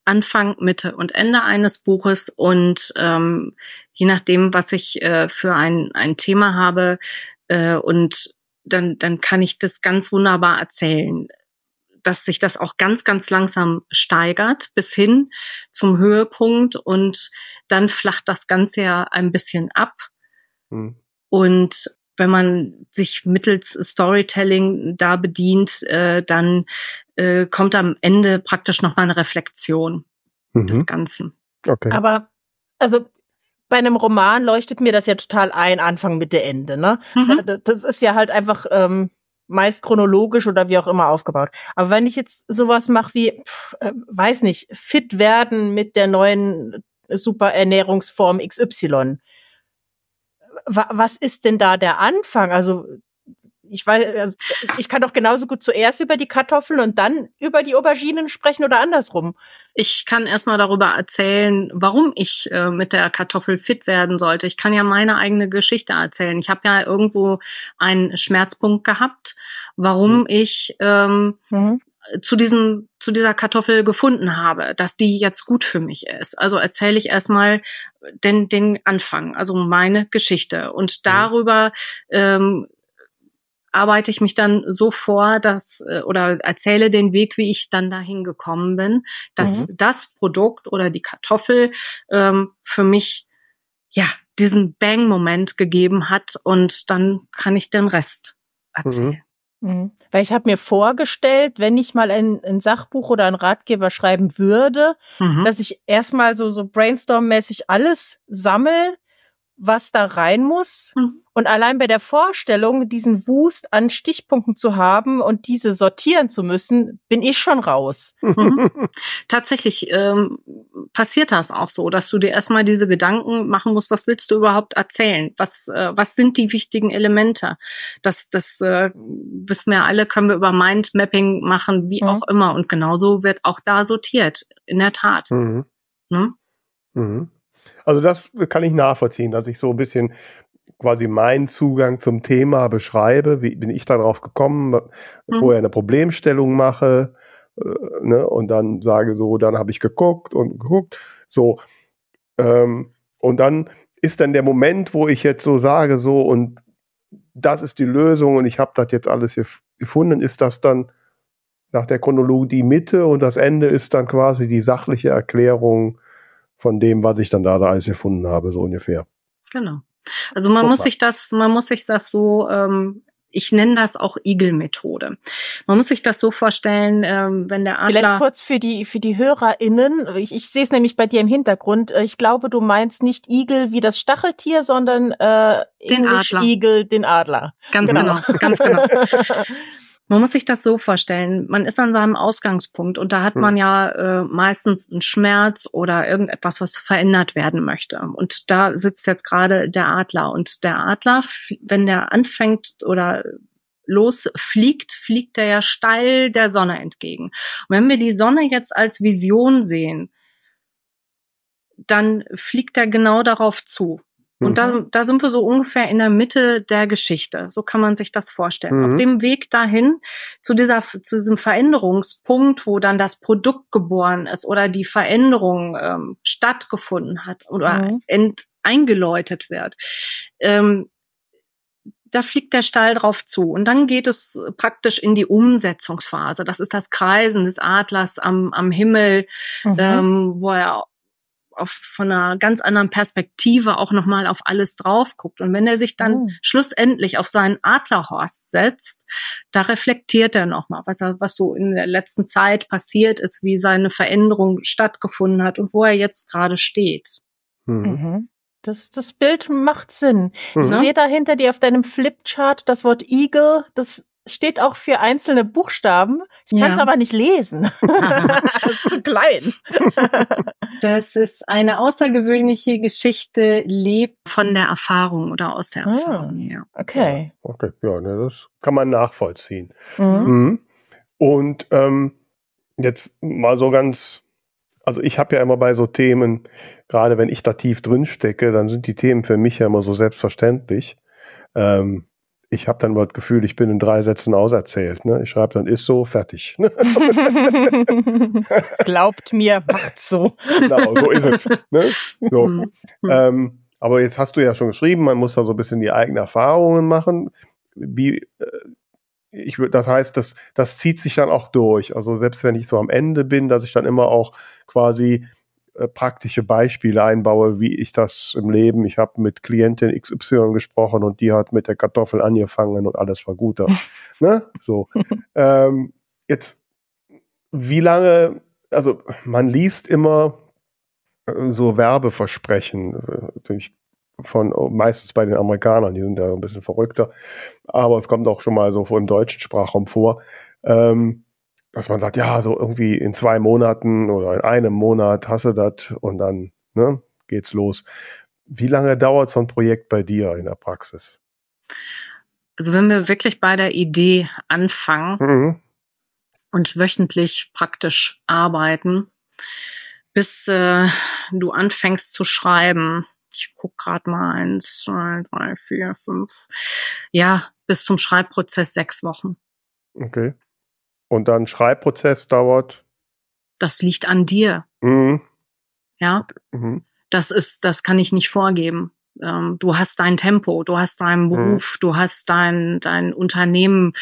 Anfang, Mitte und Ende eines Buches und ähm, je nachdem, was ich äh, für ein, ein Thema habe äh, und dann, dann kann ich das ganz wunderbar erzählen dass sich das auch ganz, ganz langsam steigert bis hin zum Höhepunkt und dann flacht das Ganze ja ein bisschen ab. Hm. Und wenn man sich mittels Storytelling da bedient, äh, dann äh, kommt am Ende praktisch noch mal eine Reflexion mhm. des Ganzen. Okay. Aber also bei einem Roman leuchtet mir das ja total ein, Anfang, Mitte, Ende. Ne? Mhm. Das ist ja halt einfach ähm, meist chronologisch oder wie auch immer aufgebaut. Aber wenn ich jetzt sowas mache wie, pff, äh, weiß nicht, fit werden mit der neuen Superernährungsform XY, was ist denn da der Anfang? Also ich weiß, also ich kann doch genauso gut zuerst über die Kartoffeln und dann über die Auberginen sprechen oder andersrum. Ich kann erstmal darüber erzählen, warum ich äh, mit der Kartoffel fit werden sollte. Ich kann ja meine eigene Geschichte erzählen. Ich habe ja irgendwo einen Schmerzpunkt gehabt, warum mhm. ich ähm, mhm. Zu diesem zu dieser Kartoffel gefunden habe, dass die jetzt gut für mich ist. Also erzähle ich erstmal den den Anfang, also meine Geschichte und mhm. darüber ähm, arbeite ich mich dann so vor, dass äh, oder erzähle den Weg, wie ich dann dahin gekommen bin, dass mhm. das Produkt oder die Kartoffel ähm, für mich ja diesen Bang-Moment gegeben hat und dann kann ich den Rest erzählen. Mhm. Mhm. Weil ich habe mir vorgestellt, wenn ich mal ein, ein, Sachbuch oder ein Ratgeber schreiben würde, mhm. dass ich erstmal so, so brainstorm-mäßig alles sammle, was da rein muss. Mhm. Und allein bei der Vorstellung, diesen Wust an Stichpunkten zu haben und diese sortieren zu müssen, bin ich schon raus. Mhm. Tatsächlich ähm, passiert das auch so, dass du dir erstmal diese Gedanken machen musst, was willst du überhaupt erzählen? Was, äh, was sind die wichtigen Elemente? Das, das äh, wissen wir alle, können wir über Mindmapping machen, wie mhm. auch immer. Und genauso wird auch da sortiert, in der Tat. Mhm. Ne? Also das kann ich nachvollziehen, dass ich so ein bisschen quasi meinen Zugang zum Thema beschreibe, wie bin ich darauf gekommen, mhm. vorher eine Problemstellung mache äh, ne, und dann sage so, dann habe ich geguckt und geguckt, so ähm, und dann ist dann der Moment, wo ich jetzt so sage, so und das ist die Lösung und ich habe das jetzt alles hier gefunden, ist das dann nach der Chronologie die Mitte und das Ende ist dann quasi die sachliche Erklärung von dem, was ich dann da alles gefunden habe, so ungefähr. Genau. Also man Guck muss mal. sich das, man muss sich das so, ähm, ich nenne das auch Igel-Methode. Man muss sich das so vorstellen, ähm, wenn der Adler. Vielleicht kurz für die für die HörerInnen. Ich, ich sehe es nämlich bei dir im Hintergrund. Ich glaube, du meinst nicht Igel wie das Stacheltier, sondern äh, den Adler. Igel, den Adler. Ganz genau, genau ganz genau. Man muss sich das so vorstellen. Man ist an seinem Ausgangspunkt und da hat man hm. ja äh, meistens einen Schmerz oder irgendetwas, was verändert werden möchte. Und da sitzt jetzt gerade der Adler. Und der Adler, wenn der anfängt oder losfliegt, fliegt er ja steil der Sonne entgegen. Und wenn wir die Sonne jetzt als Vision sehen, dann fliegt er genau darauf zu. Und mhm. da, da sind wir so ungefähr in der Mitte der Geschichte. So kann man sich das vorstellen. Mhm. Auf dem Weg dahin zu dieser, zu diesem Veränderungspunkt, wo dann das Produkt geboren ist oder die Veränderung ähm, stattgefunden hat oder mhm. ent, eingeläutet wird. Ähm, da fliegt der Stall drauf zu. Und dann geht es praktisch in die Umsetzungsphase. Das ist das Kreisen des Adlers am, am Himmel, mhm. ähm, wo er auf, von einer ganz anderen Perspektive auch nochmal auf alles drauf guckt. Und wenn er sich dann oh. schlussendlich auf seinen Adlerhorst setzt, da reflektiert er nochmal, was er, was so in der letzten Zeit passiert ist, wie seine Veränderung stattgefunden hat und wo er jetzt gerade steht. Mhm. mhm. Das, das Bild macht Sinn. Mhm. Ich sehe da hinter dir auf deinem Flipchart das Wort Eagle. Das steht auch für einzelne Buchstaben. Ich kann es ja. aber nicht lesen. das ist zu klein. das ist eine außergewöhnliche Geschichte, lebt von der Erfahrung oder aus der ah, Erfahrung. Ja. Okay. Okay, ja, ne, das kann man nachvollziehen. Mhm. Mhm. Und ähm, jetzt mal so ganz also ich habe ja immer bei so Themen, gerade wenn ich da tief drin stecke, dann sind die Themen für mich ja immer so selbstverständlich. Ähm, ich habe dann mal das Gefühl, ich bin in drei Sätzen auserzählt. Ne? Ich schreibe dann ist so, fertig. Glaubt mir, macht's so. Genau, so ist es. Ne? So. Mhm. Ähm, aber jetzt hast du ja schon geschrieben, man muss da so ein bisschen die eigenen Erfahrungen machen. Wie, äh, ich das heißt, das, das zieht sich dann auch durch. Also selbst wenn ich so am Ende bin, dass ich dann immer auch quasi praktische Beispiele einbaue, wie ich das im Leben. Ich habe mit Klientin XY gesprochen und die hat mit der Kartoffel angefangen und alles war gut. ne? So. ähm, jetzt, wie lange, also man liest immer äh, so Werbeversprechen, äh, von meistens bei den Amerikanern, die sind ja ein bisschen verrückter, aber es kommt auch schon mal so im deutschen Sprachraum vor, ähm, dass man sagt, ja, so irgendwie in zwei Monaten oder in einem Monat hast du das und dann ne, geht's los. Wie lange dauert so ein Projekt bei dir in der Praxis? Also wenn wir wirklich bei der Idee anfangen mhm. und wöchentlich praktisch arbeiten, bis äh, du anfängst zu schreiben, ich guck gerade mal eins, zwei, drei, vier, fünf. Ja, bis zum Schreibprozess sechs Wochen. Okay. Und dann Schreibprozess dauert? Das liegt an dir. Mhm. Ja. Mhm. Das ist, das kann ich nicht vorgeben ähm, du hast dein Tempo, du hast deinen mhm. Beruf, mhm. du hast dein, dein Unternehmen,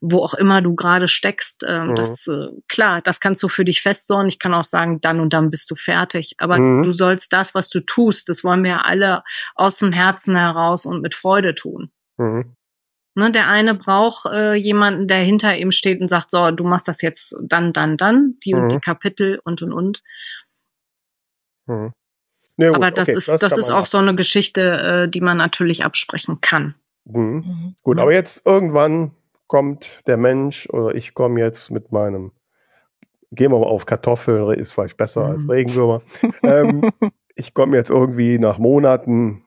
wo auch immer du gerade steckst. Ähm, mhm. Das äh, klar, das kannst du für dich festsorgen. Ich kann auch sagen, dann und dann bist du fertig. Aber mhm. du sollst das, was du tust, das wollen wir alle aus dem Herzen heraus und mit Freude tun. Mhm. Ne, der eine braucht äh, jemanden, der hinter ihm steht und sagt, so, du machst das jetzt dann, dann, dann, die und die mhm. Kapitel und und und. Mhm. Nee, Aber das okay, ist, das, das ist auch machen. so eine Geschichte, äh, die man natürlich absprechen kann. Mhm. Mhm. Gut, aber jetzt irgendwann kommt der Mensch oder ich komme jetzt mit meinem, gehen wir mal auf Kartoffeln, ist vielleicht besser mhm. als Regenwürmer. ähm, ich komme jetzt irgendwie nach Monaten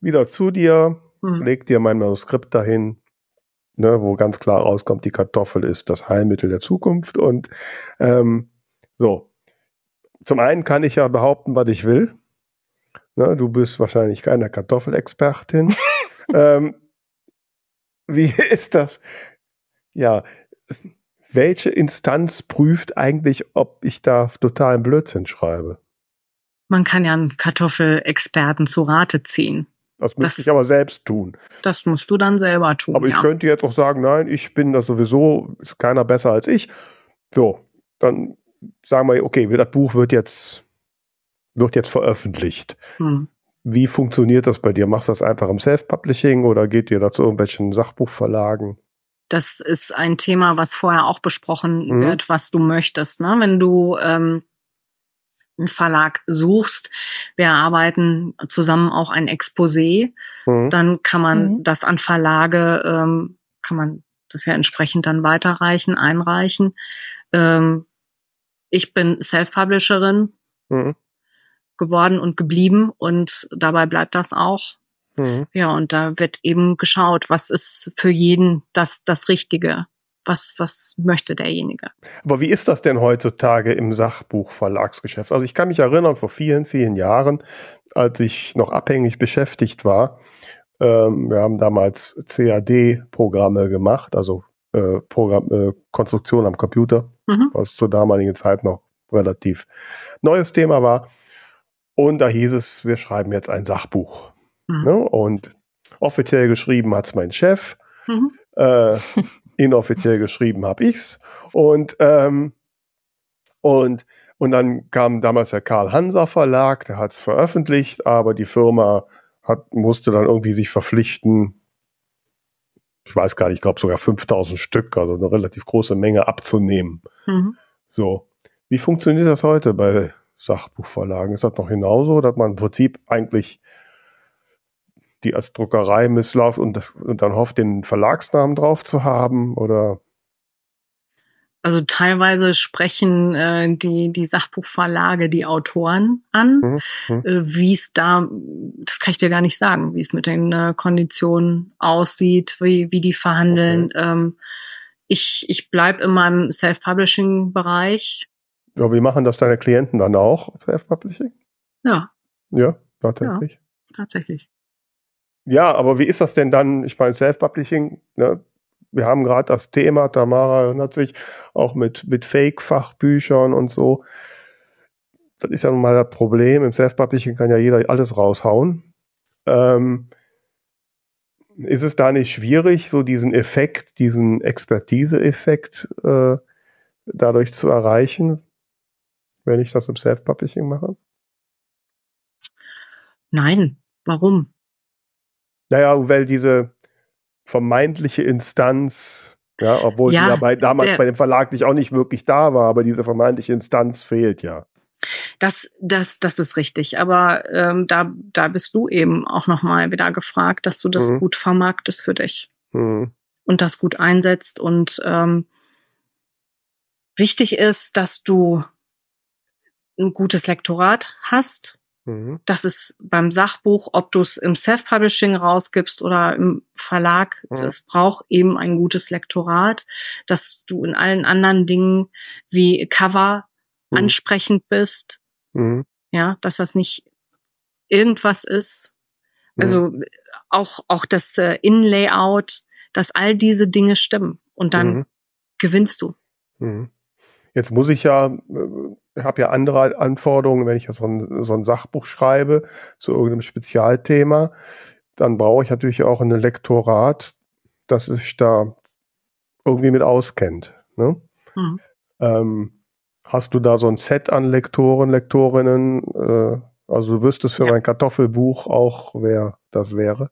wieder zu dir, mhm. leg dir mein Manuskript dahin, ne, wo ganz klar rauskommt, die Kartoffel ist das Heilmittel der Zukunft und ähm, so, zum einen kann ich ja behaupten, was ich will. Ne, du bist wahrscheinlich keine Kartoffelexpertin. ähm, wie ist das? Ja, welche Instanz prüft eigentlich, ob ich da totalen Blödsinn schreibe? Man kann ja einen Kartoffelexperten zu Rate ziehen. Das müsste das, ich aber selbst tun. Das musst du dann selber tun. Aber ich ja. könnte jetzt auch sagen, nein, ich bin das sowieso, ist keiner besser als ich. So, dann sagen wir, okay, das Buch wird jetzt, wird jetzt veröffentlicht. Hm. Wie funktioniert das bei dir? Machst du das einfach im Self-Publishing oder geht ihr da zu irgendwelchen Sachbuchverlagen? Das ist ein Thema, was vorher auch besprochen mhm. wird, was du möchtest. Ne? Wenn du ähm, einen Verlag suchst, wir arbeiten zusammen auch ein Exposé, mhm. dann kann man mhm. das an Verlage, ähm, kann man das ja entsprechend dann weiterreichen, einreichen. Ähm, ich bin Self-Publisherin mhm. geworden und geblieben und dabei bleibt das auch. Mhm. Ja, und da wird eben geschaut, was ist für jeden das, das Richtige. Was, was möchte derjenige? Aber wie ist das denn heutzutage im Sachbuchverlagsgeschäft? Also ich kann mich erinnern, vor vielen, vielen Jahren, als ich noch abhängig beschäftigt war, ähm, wir haben damals CAD-Programme gemacht, also äh, Programm, äh, Konstruktion am Computer, mhm. was zur damaligen Zeit noch relativ neues Thema war. Und da hieß es, wir schreiben jetzt ein Sachbuch. Mhm. Ne? Und offiziell geschrieben hat es mein Chef. Mhm. Äh, inoffiziell geschrieben habe ich's. Und, ähm, und, und dann kam damals der Karl Hanser Verlag, der hat es veröffentlicht, aber die Firma hat, musste dann irgendwie sich verpflichten, ich weiß gar nicht, ich glaube sogar 5000 Stück, also eine relativ große Menge abzunehmen. Mhm. So. Wie funktioniert das heute bei Sachbuchverlagen? Ist das noch genauso, dass man im Prinzip eigentlich die als Druckerei missläuft und, und dann hofft, den Verlagsnamen drauf zu haben? Oder? Also teilweise sprechen äh, die, die Sachbuchverlage die Autoren an. Mhm. mhm. Äh, wie es da, das kann ich dir gar nicht sagen, wie es mit den äh, Konditionen aussieht, wie, wie die verhandeln. Okay. Ähm, ich ich bleibe in meinem Self-Publishing-Bereich. Ja, wie machen das deine Klienten dann auch, Self-Publishing? Ja. Ja, tatsächlich. Ja, tatsächlich. Ja, aber wie ist das denn dann? Ich meine, Self-Publishing, ne? wir haben gerade das Thema, Tamara erinnert sich, auch mit, mit Fake-Fachbüchern und so. Das ist ja nun mal das Problem. Im Self-Publishing kann ja jeder alles raushauen. Ähm, ist es da nicht schwierig, so diesen Effekt, diesen Expertise-Effekt äh, dadurch zu erreichen, wenn ich das im Self-Publishing mache? Nein, warum? Naja, weil diese vermeintliche Instanz, ja, obwohl ja, die ja bei, damals der, bei dem Verlag nicht auch nicht wirklich da war, aber diese vermeintliche Instanz fehlt ja. Das, das, das ist richtig. Aber ähm, da, da bist du eben auch nochmal wieder gefragt, dass du das mhm. gut vermarktest für dich mhm. und das gut einsetzt. Und ähm, wichtig ist, dass du ein gutes Lektorat hast, Mhm. Das ist beim Sachbuch, ob du es im Self-Publishing rausgibst oder im Verlag, mhm. es braucht eben ein gutes Lektorat, dass du in allen anderen Dingen wie Cover mhm. ansprechend bist. Mhm. Ja, dass das nicht irgendwas ist. Mhm. Also auch, auch das äh, In-Layout, dass all diese Dinge stimmen und dann mhm. gewinnst du. Jetzt muss ich ja äh, habe ja andere Anforderungen, wenn ich so ein, so ein Sachbuch schreibe zu irgendeinem Spezialthema, dann brauche ich natürlich auch ein Lektorat, das sich da irgendwie mit auskennt. Ne? Mhm. Ähm, hast du da so ein Set an Lektoren, Lektorinnen? Äh, also du wüsstest für ja. mein Kartoffelbuch auch, wer das wäre?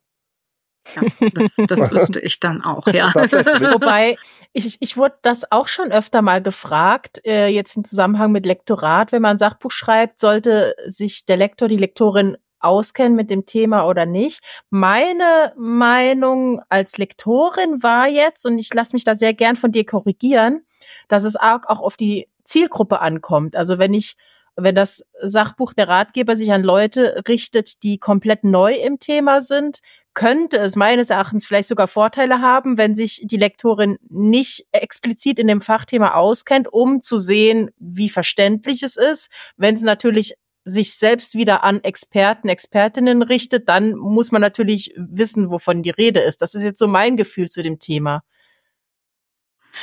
Ja, das, das wüsste ich dann auch, ja. Wobei, ich, ich wurde das auch schon öfter mal gefragt, äh, jetzt im Zusammenhang mit Lektorat, wenn man ein Sachbuch schreibt, sollte sich der Lektor, die Lektorin auskennen mit dem Thema oder nicht. Meine Meinung als Lektorin war jetzt, und ich lasse mich da sehr gern von dir korrigieren, dass es auch auf die Zielgruppe ankommt. Also wenn ich wenn das Sachbuch der Ratgeber sich an Leute richtet, die komplett neu im Thema sind, könnte es meines Erachtens vielleicht sogar Vorteile haben, wenn sich die Lektorin nicht explizit in dem Fachthema auskennt, um zu sehen, wie verständlich es ist. Wenn es natürlich sich selbst wieder an Experten, Expertinnen richtet, dann muss man natürlich wissen, wovon die Rede ist. Das ist jetzt so mein Gefühl zu dem Thema.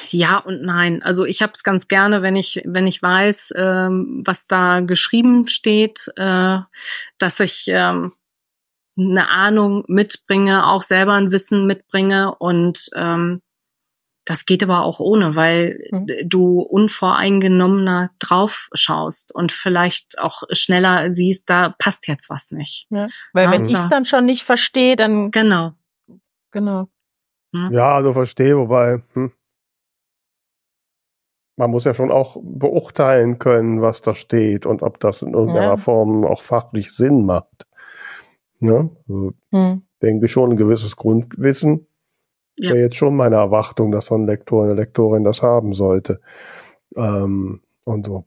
Ja und nein. Also ich habe es ganz gerne, wenn ich wenn ich weiß, ähm, was da geschrieben steht, äh, dass ich ähm, eine Ahnung mitbringe, auch selber ein Wissen mitbringe und ähm, das geht aber auch ohne, weil mhm. du unvoreingenommener drauf schaust und vielleicht auch schneller siehst, da passt jetzt was nicht. Ja, weil ja, wenn ich es dann schon nicht verstehe, dann genau, genau. Hm? Ja, also verstehe, wobei hm, man muss ja schon auch beurteilen können, was da steht und ob das in irgendeiner ja. Form auch fachlich Sinn macht. Ne? Also, hm. Denke schon ein gewisses Grundwissen. Ja. Wäre jetzt schon meine Erwartung, dass so ein Lektor, eine Lektorin das haben sollte. Ähm, und so.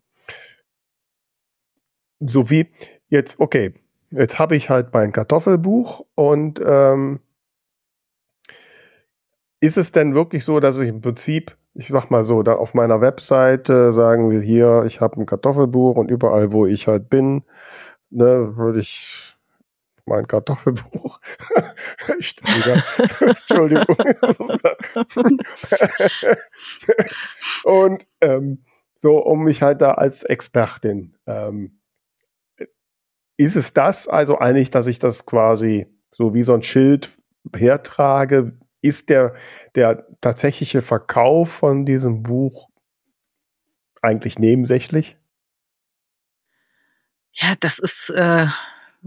So wie jetzt, okay, jetzt habe ich halt mein Kartoffelbuch und ähm, ist es denn wirklich so, dass ich im Prinzip, ich sag mal so, da auf meiner Webseite sagen wir hier, ich habe ein Kartoffelbuch und überall, wo ich halt bin, ne, würde ich mein Kartoffelbuch. ich Entschuldigung. und ähm, so, um mich halt da als Expertin. Ähm, ist es das also eigentlich, dass ich das quasi so wie so ein Schild hertrage? Ist der, der tatsächliche Verkauf von diesem Buch eigentlich nebensächlich? Ja, das ist äh,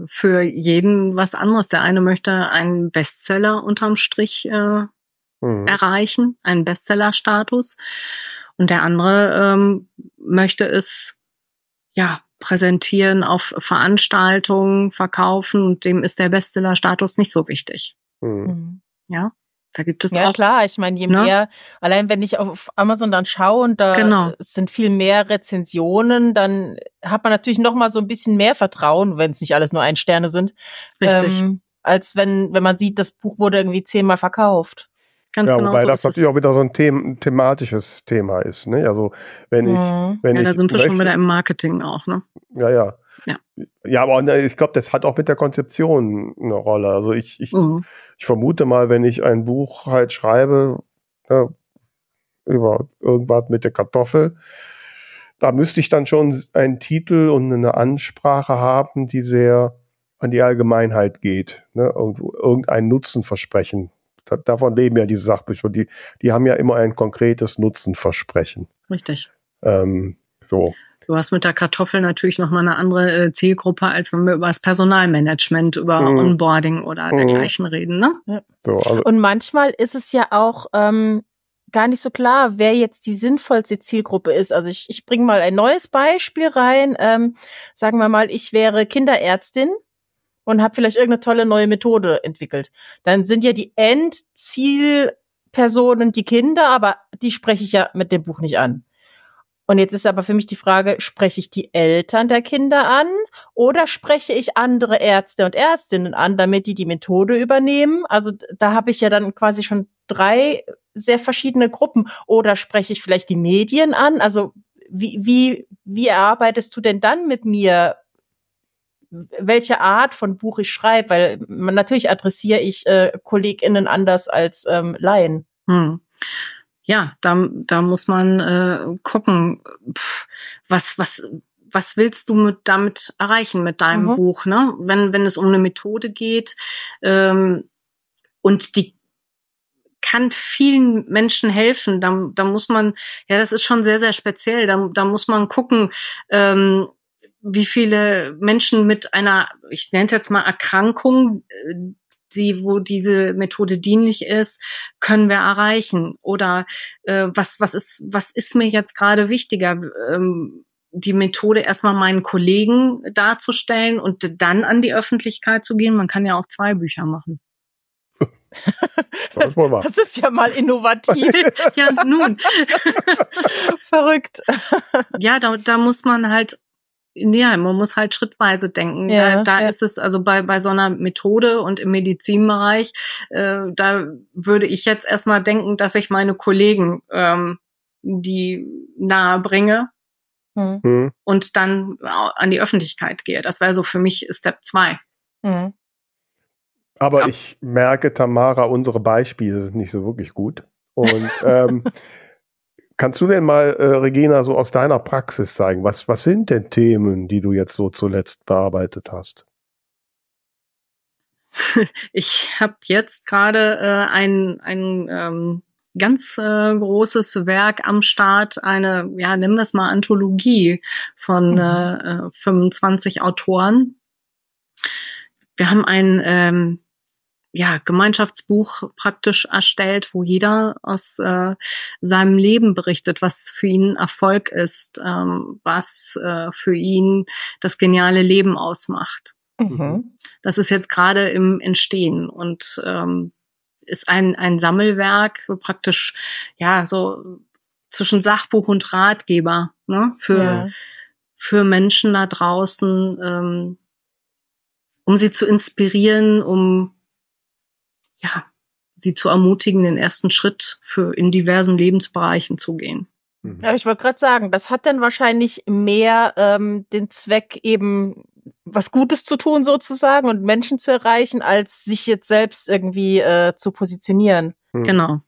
für jeden was anderes. Der eine möchte einen Bestseller unterm Strich äh, mhm. erreichen, einen Bestseller-Status. Und der andere ähm, möchte es ja präsentieren auf Veranstaltungen, verkaufen und dem ist der Bestseller-Status nicht so wichtig. Mhm. mhm. Ja. Da gibt es ja, auch. klar, ich meine, je ne? mehr, allein wenn ich auf Amazon dann schaue und da genau. sind viel mehr Rezensionen, dann hat man natürlich noch mal so ein bisschen mehr Vertrauen, wenn es nicht alles nur ein Sterne sind. Richtig. Ähm, als wenn, wenn man sieht, das Buch wurde irgendwie zehnmal verkauft. Ganz ja, genau wobei so das natürlich auch wieder so ein them thematisches Thema ist. Ne? Also wenn ich, mhm. wenn ja, ich da sind wir schon wieder im Marketing auch. Ne? Ja, ja. Ja, ja aber ne, ich glaube, das hat auch mit der Konzeption eine Rolle. Also ich, ich, mhm. ich vermute mal, wenn ich ein Buch halt schreibe ne, über irgendwas mit der Kartoffel, da müsste ich dann schon einen Titel und eine Ansprache haben, die sehr an die Allgemeinheit geht, ne? irgendein Nutzen versprechen davon leben ja diese Sachbücher. Die, die haben ja immer ein konkretes Nutzenversprechen. Richtig. Ähm, so. Du hast mit der Kartoffel natürlich nochmal eine andere äh, Zielgruppe, als wenn wir über das Personalmanagement, über mm. Onboarding oder mm. dergleichen reden. Ne? Ja. So, also. Und manchmal ist es ja auch ähm, gar nicht so klar, wer jetzt die sinnvollste Zielgruppe ist. Also ich, ich bringe mal ein neues Beispiel rein. Ähm, sagen wir mal, ich wäre Kinderärztin und habe vielleicht irgendeine tolle neue Methode entwickelt. Dann sind ja die Endzielpersonen die Kinder, aber die spreche ich ja mit dem Buch nicht an. Und jetzt ist aber für mich die Frage, spreche ich die Eltern der Kinder an oder spreche ich andere Ärzte und Ärztinnen an, damit die die Methode übernehmen? Also da habe ich ja dann quasi schon drei sehr verschiedene Gruppen. Oder spreche ich vielleicht die Medien an? Also wie, wie, wie erarbeitest du denn dann mit mir welche Art von Buch ich schreibe, weil man, natürlich adressiere ich äh, KollegInnen anders als ähm, Laien. Hm. Ja, da, da muss man äh, gucken, was, was, was willst du mit, damit erreichen mit deinem mhm. Buch, ne? Wenn, wenn es um eine Methode geht ähm, und die kann vielen Menschen helfen, da, da muss man, ja, das ist schon sehr, sehr speziell, da, da muss man gucken, ähm, wie viele Menschen mit einer, ich nenne es jetzt mal Erkrankung, äh, die, wo diese Methode dienlich ist, können wir erreichen? Oder äh, was, was ist, was ist mir jetzt gerade wichtiger? Ähm, die Methode erstmal meinen Kollegen darzustellen und dann an die Öffentlichkeit zu gehen. Man kann ja auch zwei Bücher machen. Das ist ja mal innovativ. ja, nun. Verrückt. Ja, da, da muss man halt ja, man muss halt schrittweise denken. Ja, da, da ja. ist es also bei, bei so einer Methode und im Medizinbereich, äh, da würde ich jetzt erstmal denken, dass ich meine Kollegen ähm, die nahe bringe hm. hm. und dann an die Öffentlichkeit gehe. Das wäre so für mich Step 2. Hm. Aber ja. ich merke, Tamara, unsere Beispiele sind nicht so wirklich gut. Und ähm, Kannst du denn mal, äh, Regina, so aus deiner Praxis zeigen, was, was sind denn Themen, die du jetzt so zuletzt bearbeitet hast? Ich habe jetzt gerade äh, ein, ein ähm, ganz äh, großes Werk am Start, eine, ja, wir es mal Anthologie von mhm. äh, 25 Autoren. Wir haben ein ähm, ja, Gemeinschaftsbuch praktisch erstellt, wo jeder aus äh, seinem Leben berichtet, was für ihn Erfolg ist, ähm, was äh, für ihn das geniale Leben ausmacht. Mhm. Das ist jetzt gerade im Entstehen und ähm, ist ein, ein Sammelwerk, praktisch, ja, so zwischen Sachbuch und Ratgeber, ne, für, ja. für Menschen da draußen, ähm, um sie zu inspirieren, um ja, sie zu ermutigen, den ersten Schritt für in diversen Lebensbereichen zu gehen. Mhm. Ja, ich wollte gerade sagen, das hat dann wahrscheinlich mehr ähm, den Zweck, eben was Gutes zu tun sozusagen und Menschen zu erreichen, als sich jetzt selbst irgendwie äh, zu positionieren. Mhm. Genau,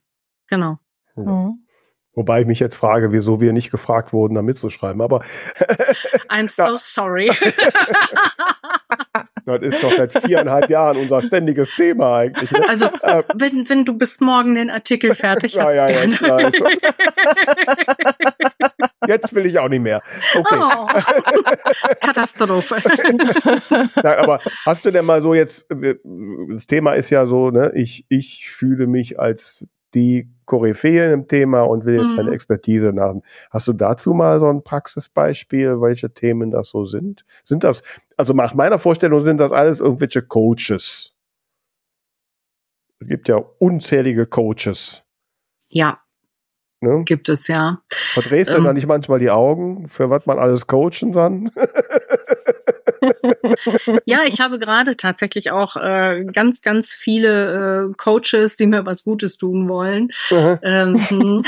genau. Mhm. Wobei ich mich jetzt frage, wieso wir nicht gefragt wurden, da mitzuschreiben. Aber I'm so sorry. das ist doch seit viereinhalb Jahren unser ständiges Thema eigentlich. Ne? Also, äh, wenn, wenn du bis morgen den Artikel fertig hast. ja, ja, ja. Jetzt will ich auch nicht mehr. Okay. Oh, Katastrophe. Nein, aber hast du denn mal so jetzt, das Thema ist ja so, ne, ich, ich fühle mich als die Koryphäen im Thema und will jetzt mhm. meine Expertise nach. Hast du dazu mal so ein Praxisbeispiel, welche Themen das so sind? Sind das, also nach meiner Vorstellung sind das alles irgendwelche Coaches. Es gibt ja unzählige Coaches. Ja. Ne? Gibt es ja. Verdrehst du ähm, da nicht manchmal die Augen, für was man alles coachen kann? ja, ich habe gerade tatsächlich auch äh, ganz, ganz viele äh, Coaches, die mir was Gutes tun wollen. Ähm, hm.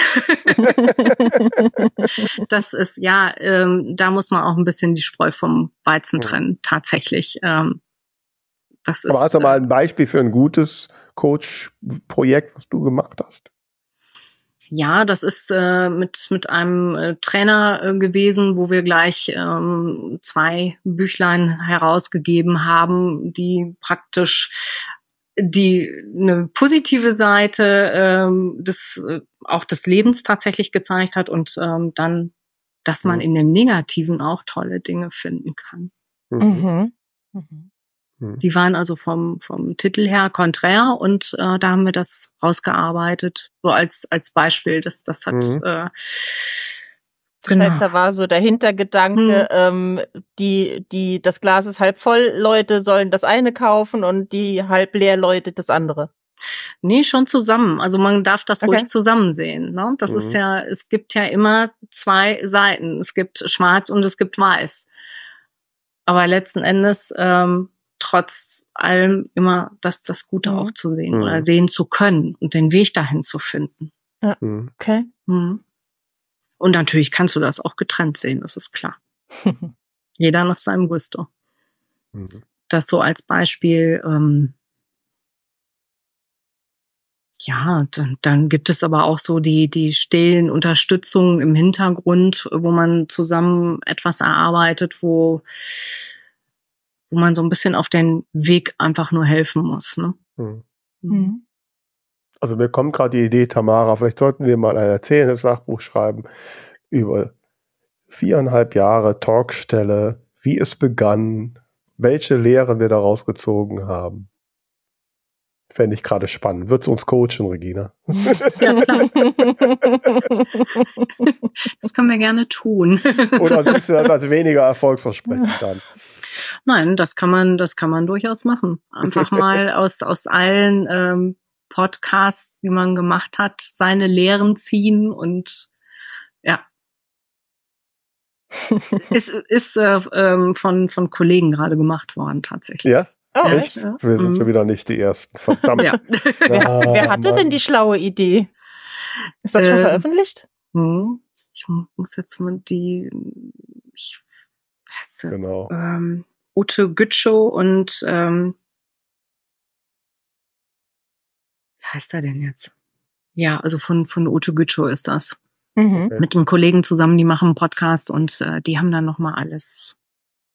das ist ja, ähm, da muss man auch ein bisschen die Spreu vom Weizen trennen, tatsächlich. Ähm, das Aber ist, hast du mal äh, ein Beispiel für ein gutes Coach-Projekt, was du gemacht hast? Ja, das ist äh, mit, mit einem äh, Trainer äh, gewesen, wo wir gleich ähm, zwei Büchlein herausgegeben haben, die praktisch die eine positive Seite ähm, des äh, auch des Lebens tatsächlich gezeigt hat und ähm, dann, dass man mhm. in dem Negativen auch tolle Dinge finden kann. Mhm. Mhm. Mhm. Mhm. Die waren also vom, vom Titel her konträr und äh, da haben wir das rausgearbeitet, so als, als Beispiel. Das, das hat mhm. äh, das genau. heißt, da war so der Hintergedanke, hm. ähm, die, die, das Glas ist halb voll, Leute sollen das eine kaufen und die halb leer Leute das andere. Nee, schon zusammen. Also man darf das okay. ruhig zusammen sehen. Ne? Das mhm. ist ja, es gibt ja immer zwei Seiten. Es gibt schwarz und es gibt weiß. Aber letzten Endes ähm, trotz allem immer das, das Gute mhm. auch zu sehen mhm. oder sehen zu können und den Weg dahin zu finden. Ja, mhm. okay. Mhm. Und natürlich kannst du das auch getrennt sehen, das ist klar. Jeder nach seinem Gusto. Mhm. Das so als Beispiel. Ähm, ja, dann, dann gibt es aber auch so die, die stillen Unterstützungen im Hintergrund, wo man zusammen etwas erarbeitet, wo wo man so ein bisschen auf den Weg einfach nur helfen muss. Ne? Hm. Mhm. Also mir kommt gerade die Idee, Tamara, vielleicht sollten wir mal ein erzählendes Sachbuch schreiben über viereinhalb Jahre Talkstelle, wie es begann, welche Lehren wir daraus gezogen haben. Fände ich gerade spannend. Würdest du uns coachen, Regina? Ja, klar. Das können wir gerne tun. Oder siehst du das als weniger erfolgsversprechend dann? Nein, das kann man, das kann man durchaus machen. Einfach mal aus, aus allen ähm, Podcasts, die man gemacht hat, seine Lehren ziehen und ja. ist ist äh, ähm, von, von Kollegen gerade gemacht worden, tatsächlich. Ja? Oh, ja, echt? Ja. Wir sind mhm. schon wieder nicht die Ersten. Verdammt. Ja. wer, wer, hatte Mann. denn die schlaue Idee? Ist das schon äh, veröffentlicht? Hm. Ich muss jetzt mal die, ich heißt Genau. Ähm, Ute Gütschow und ähm, wie heißt er denn jetzt? Ja, also von, von Ute Gütschow ist das. Mhm. Okay. Mit dem Kollegen zusammen, die machen einen Podcast und äh, die haben dann nochmal alles.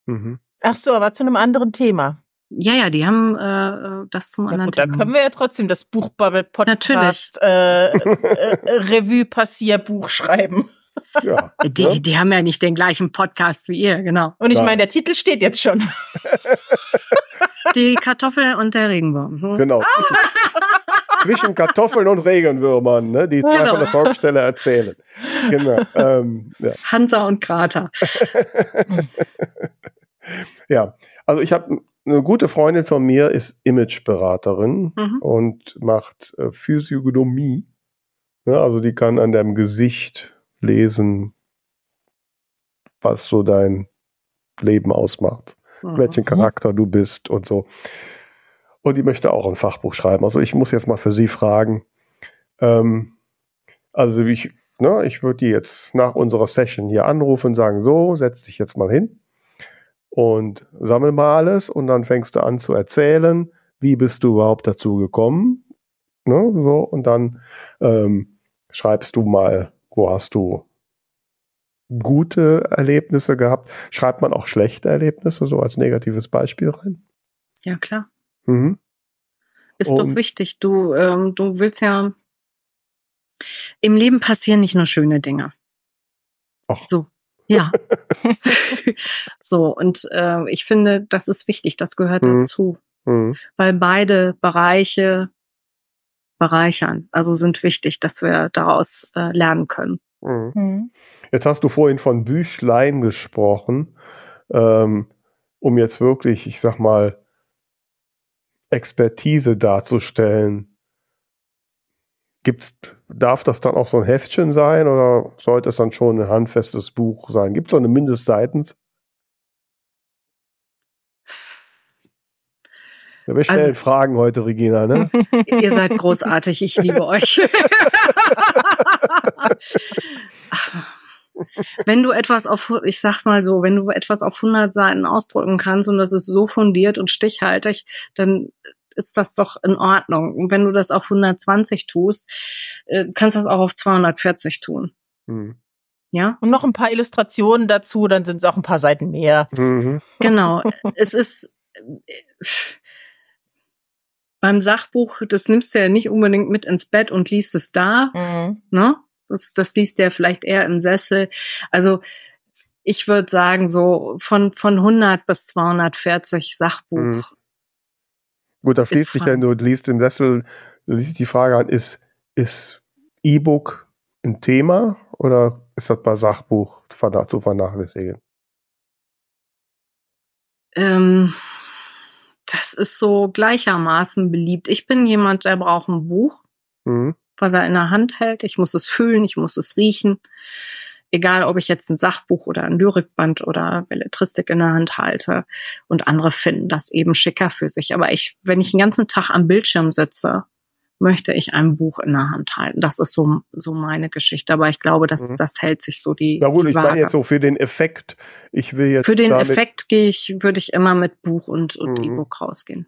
Mhm. Ach so, aber zu einem anderen Thema. Ja, ja, die haben äh, das zum ja, anderen gut, Thema. Da können wir ja trotzdem das Buchbubble Podcast äh, äh, Revue Passierbuch schreiben. Ja, die, ne? die haben ja nicht den gleichen Podcast wie ihr, genau. Und ich meine, der Titel steht jetzt schon. Die Kartoffel und der Regenwurm. Hm? Genau. Zwischen Kartoffeln und Regenwürmern, ne, die zwei genau. von der Talkstelle erzählen. Genau. Ähm, ja. Hansa und Krater. ja, also ich habe eine gute Freundin von mir ist Imageberaterin mhm. und macht äh, Physiognomie. Ja, also die kann an deinem Gesicht lesen, was so dein Leben ausmacht, mhm. welchen Charakter du bist und so. Und die möchte auch ein Fachbuch schreiben. Also ich muss jetzt mal für sie fragen. Ähm, also ich, ne, ich würde die jetzt nach unserer Session hier anrufen und sagen, so, setz dich jetzt mal hin und sammel mal alles und dann fängst du an zu erzählen, wie bist du überhaupt dazu gekommen. Ne, so, und dann ähm, schreibst du mal wo hast du gute Erlebnisse gehabt? Schreibt man auch schlechte Erlebnisse so als negatives Beispiel rein? Ja, klar. Mhm. Ist Und, doch wichtig. Du, ähm, du willst ja im Leben passieren nicht nur schöne Dinge. Ach. So. Ja. so, und äh, ich finde, das ist wichtig, das gehört mhm. dazu. Mhm. Weil beide Bereiche bereichern. Also sind wichtig, dass wir daraus äh, lernen können. Mhm. mhm. Jetzt hast du vorhin von Büchlein gesprochen, ähm, um jetzt wirklich, ich sag mal, Expertise darzustellen. Gibt's, darf das dann auch so ein Heftchen sein oder sollte es dann schon ein handfestes Buch sein? Gibt es so eine Mindestseitens? Ja, wir stellen also, Fragen heute, Regina, ne? Ihr seid großartig, ich liebe euch. wenn du etwas auf, ich sag mal so, wenn du etwas auf 100 Seiten ausdrücken kannst und das ist so fundiert und stichhaltig, dann ist das doch in Ordnung. Und wenn du das auf 120 tust, äh, kannst du das auch auf 240 tun. Mhm. Ja. Und noch ein paar Illustrationen dazu, dann sind es auch ein paar Seiten mehr. Mhm. Genau. es ist äh, beim Sachbuch, das nimmst du ja nicht unbedingt mit ins Bett und liest es da. Mhm. Ne? Das, das liest der vielleicht eher im Sessel. Also ich würde sagen, so von, von 100 bis 240 Sachbuch mhm. Gut, da schließt sich, wenn du liest im Sessel, liest die Frage an, ist, ist E-Book ein Thema oder ist das bei Sachbuch zu vernachlässigen? Ähm, das ist so gleichermaßen beliebt. Ich bin jemand, der braucht ein Buch, mhm. was er in der Hand hält. Ich muss es fühlen, ich muss es riechen egal ob ich jetzt ein Sachbuch oder ein Lyrikband oder Belletristik in der Hand halte. Und andere finden das eben schicker für sich. Aber ich, wenn ich den ganzen Tag am Bildschirm sitze, möchte ich ein Buch in der Hand halten. Das ist so, so meine Geschichte. Aber ich glaube, dass mhm. das hält sich so die. Ja gut, die ich meine jetzt so für den Effekt. Ich will jetzt. Für den Effekt gehe ich, würde ich immer mit Buch und, und mhm. E-Book rausgehen.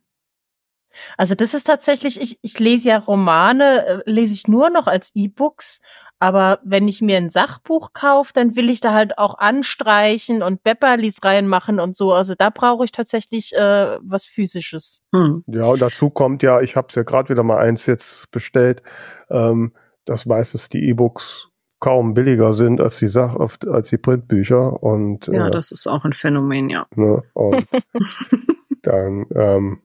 Also das ist tatsächlich, ich, ich lese ja Romane, äh, lese ich nur noch als E-Books, aber wenn ich mir ein Sachbuch kaufe, dann will ich da halt auch anstreichen und Bepperlis reinmachen und so. Also da brauche ich tatsächlich äh, was Physisches. Hm. Ja, und dazu kommt ja, ich habe ja gerade wieder mal eins jetzt bestellt, ähm, dass meistens die E-Books kaum billiger sind als die Sach als die Printbücher und ja, äh, das ist auch ein Phänomen, ja. Ne, und dann ähm,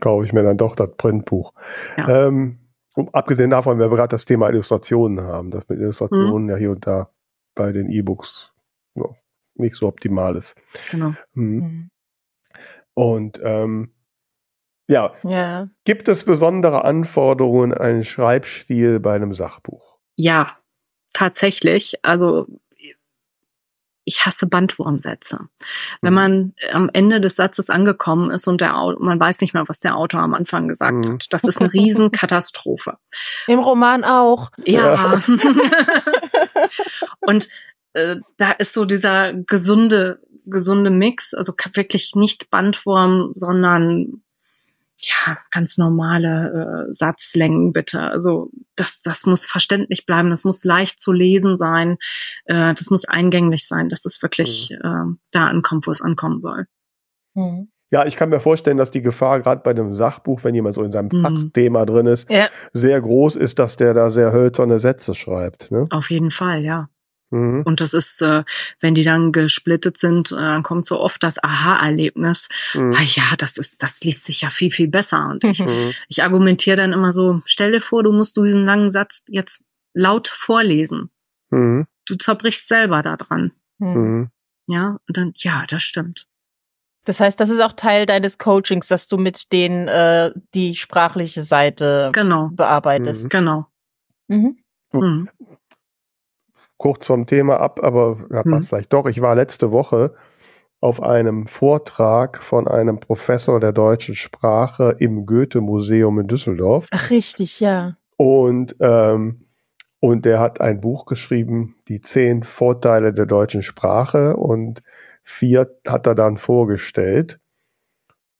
kaufe ich mir dann doch das Printbuch. Ja. Ähm, abgesehen davon, wenn wir gerade das Thema Illustrationen haben, dass mit Illustrationen mhm. ja hier und da bei den E-Books nicht so optimal ist. Genau. Mhm. Mhm. Und ähm, ja. ja, gibt es besondere Anforderungen an einen Schreibstil bei einem Sachbuch? Ja, tatsächlich. Also ich hasse Bandwurmsätze. Wenn mhm. man am Ende des Satzes angekommen ist und der man weiß nicht mehr, was der Autor am Anfang gesagt mhm. hat, das ist eine Riesenkatastrophe. Im Roman auch. Ja. und äh, da ist so dieser gesunde, gesunde Mix, also wirklich nicht Bandwurm, sondern ja, ganz normale äh, Satzlängen bitte. Also das, das muss verständlich bleiben, das muss leicht zu lesen sein, äh, das muss eingänglich sein, dass es wirklich mhm. äh, da ankommt, wo es ankommen soll. Mhm. Ja, ich kann mir vorstellen, dass die Gefahr gerade bei einem Sachbuch, wenn jemand so in seinem mhm. Fachthema drin ist, ja. sehr groß ist, dass der da sehr hölzerne Sätze schreibt. Ne? Auf jeden Fall, ja. Mhm. Und das ist, äh, wenn die dann gesplittet sind, äh, dann kommt so oft das Aha-Erlebnis. Mhm. Ah ja, das ist, das liest sich ja viel, viel besser. Und ich, mhm. ich argumentiere dann immer so, stell dir vor, du musst du diesen langen Satz jetzt laut vorlesen. Mhm. Du zerbrichst selber daran. Mhm. Ja, und dann, ja, das stimmt. Das heißt, das ist auch Teil deines Coachings, dass du mit denen äh, die sprachliche Seite genau. bearbeitest. Genau. Mhm. Kurz vom Thema ab, aber ja, hm. vielleicht doch. Ich war letzte Woche auf einem Vortrag von einem Professor der deutschen Sprache im Goethe-Museum in Düsseldorf. Ach, richtig, ja. Und, ähm, und der hat ein Buch geschrieben, die zehn Vorteile der deutschen Sprache und vier hat er dann vorgestellt.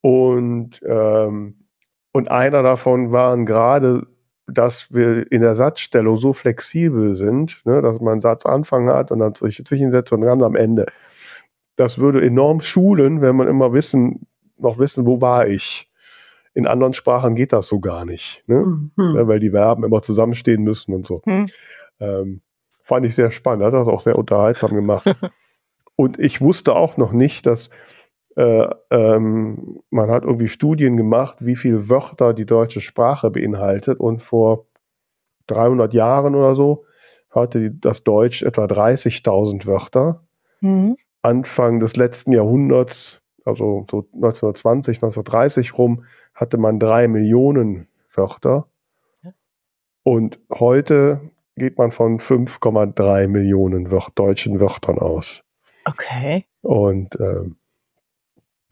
Und, ähm, und einer davon waren gerade dass wir in der Satzstellung so flexibel sind, ne, dass man einen Satz Anfang hat und dann solche Zwischensätze und ganz am Ende. Das würde enorm schulen, wenn man immer wissen, noch wissen, wo war ich. In anderen Sprachen geht das so gar nicht, ne? Mhm. Ja, weil die Verben immer zusammenstehen müssen und so. Mhm. Ähm, fand ich sehr spannend, hat das auch sehr unterhaltsam gemacht. und ich wusste auch noch nicht, dass äh, ähm, man hat irgendwie Studien gemacht, wie viele Wörter die deutsche Sprache beinhaltet und vor 300 Jahren oder so hatte das Deutsch etwa 30.000 Wörter. Mhm. Anfang des letzten Jahrhunderts, also so 1920, 1930 rum, hatte man drei Millionen Wörter. Und heute geht man von 5,3 Millionen Wör deutschen Wörtern aus. Okay. Und ähm,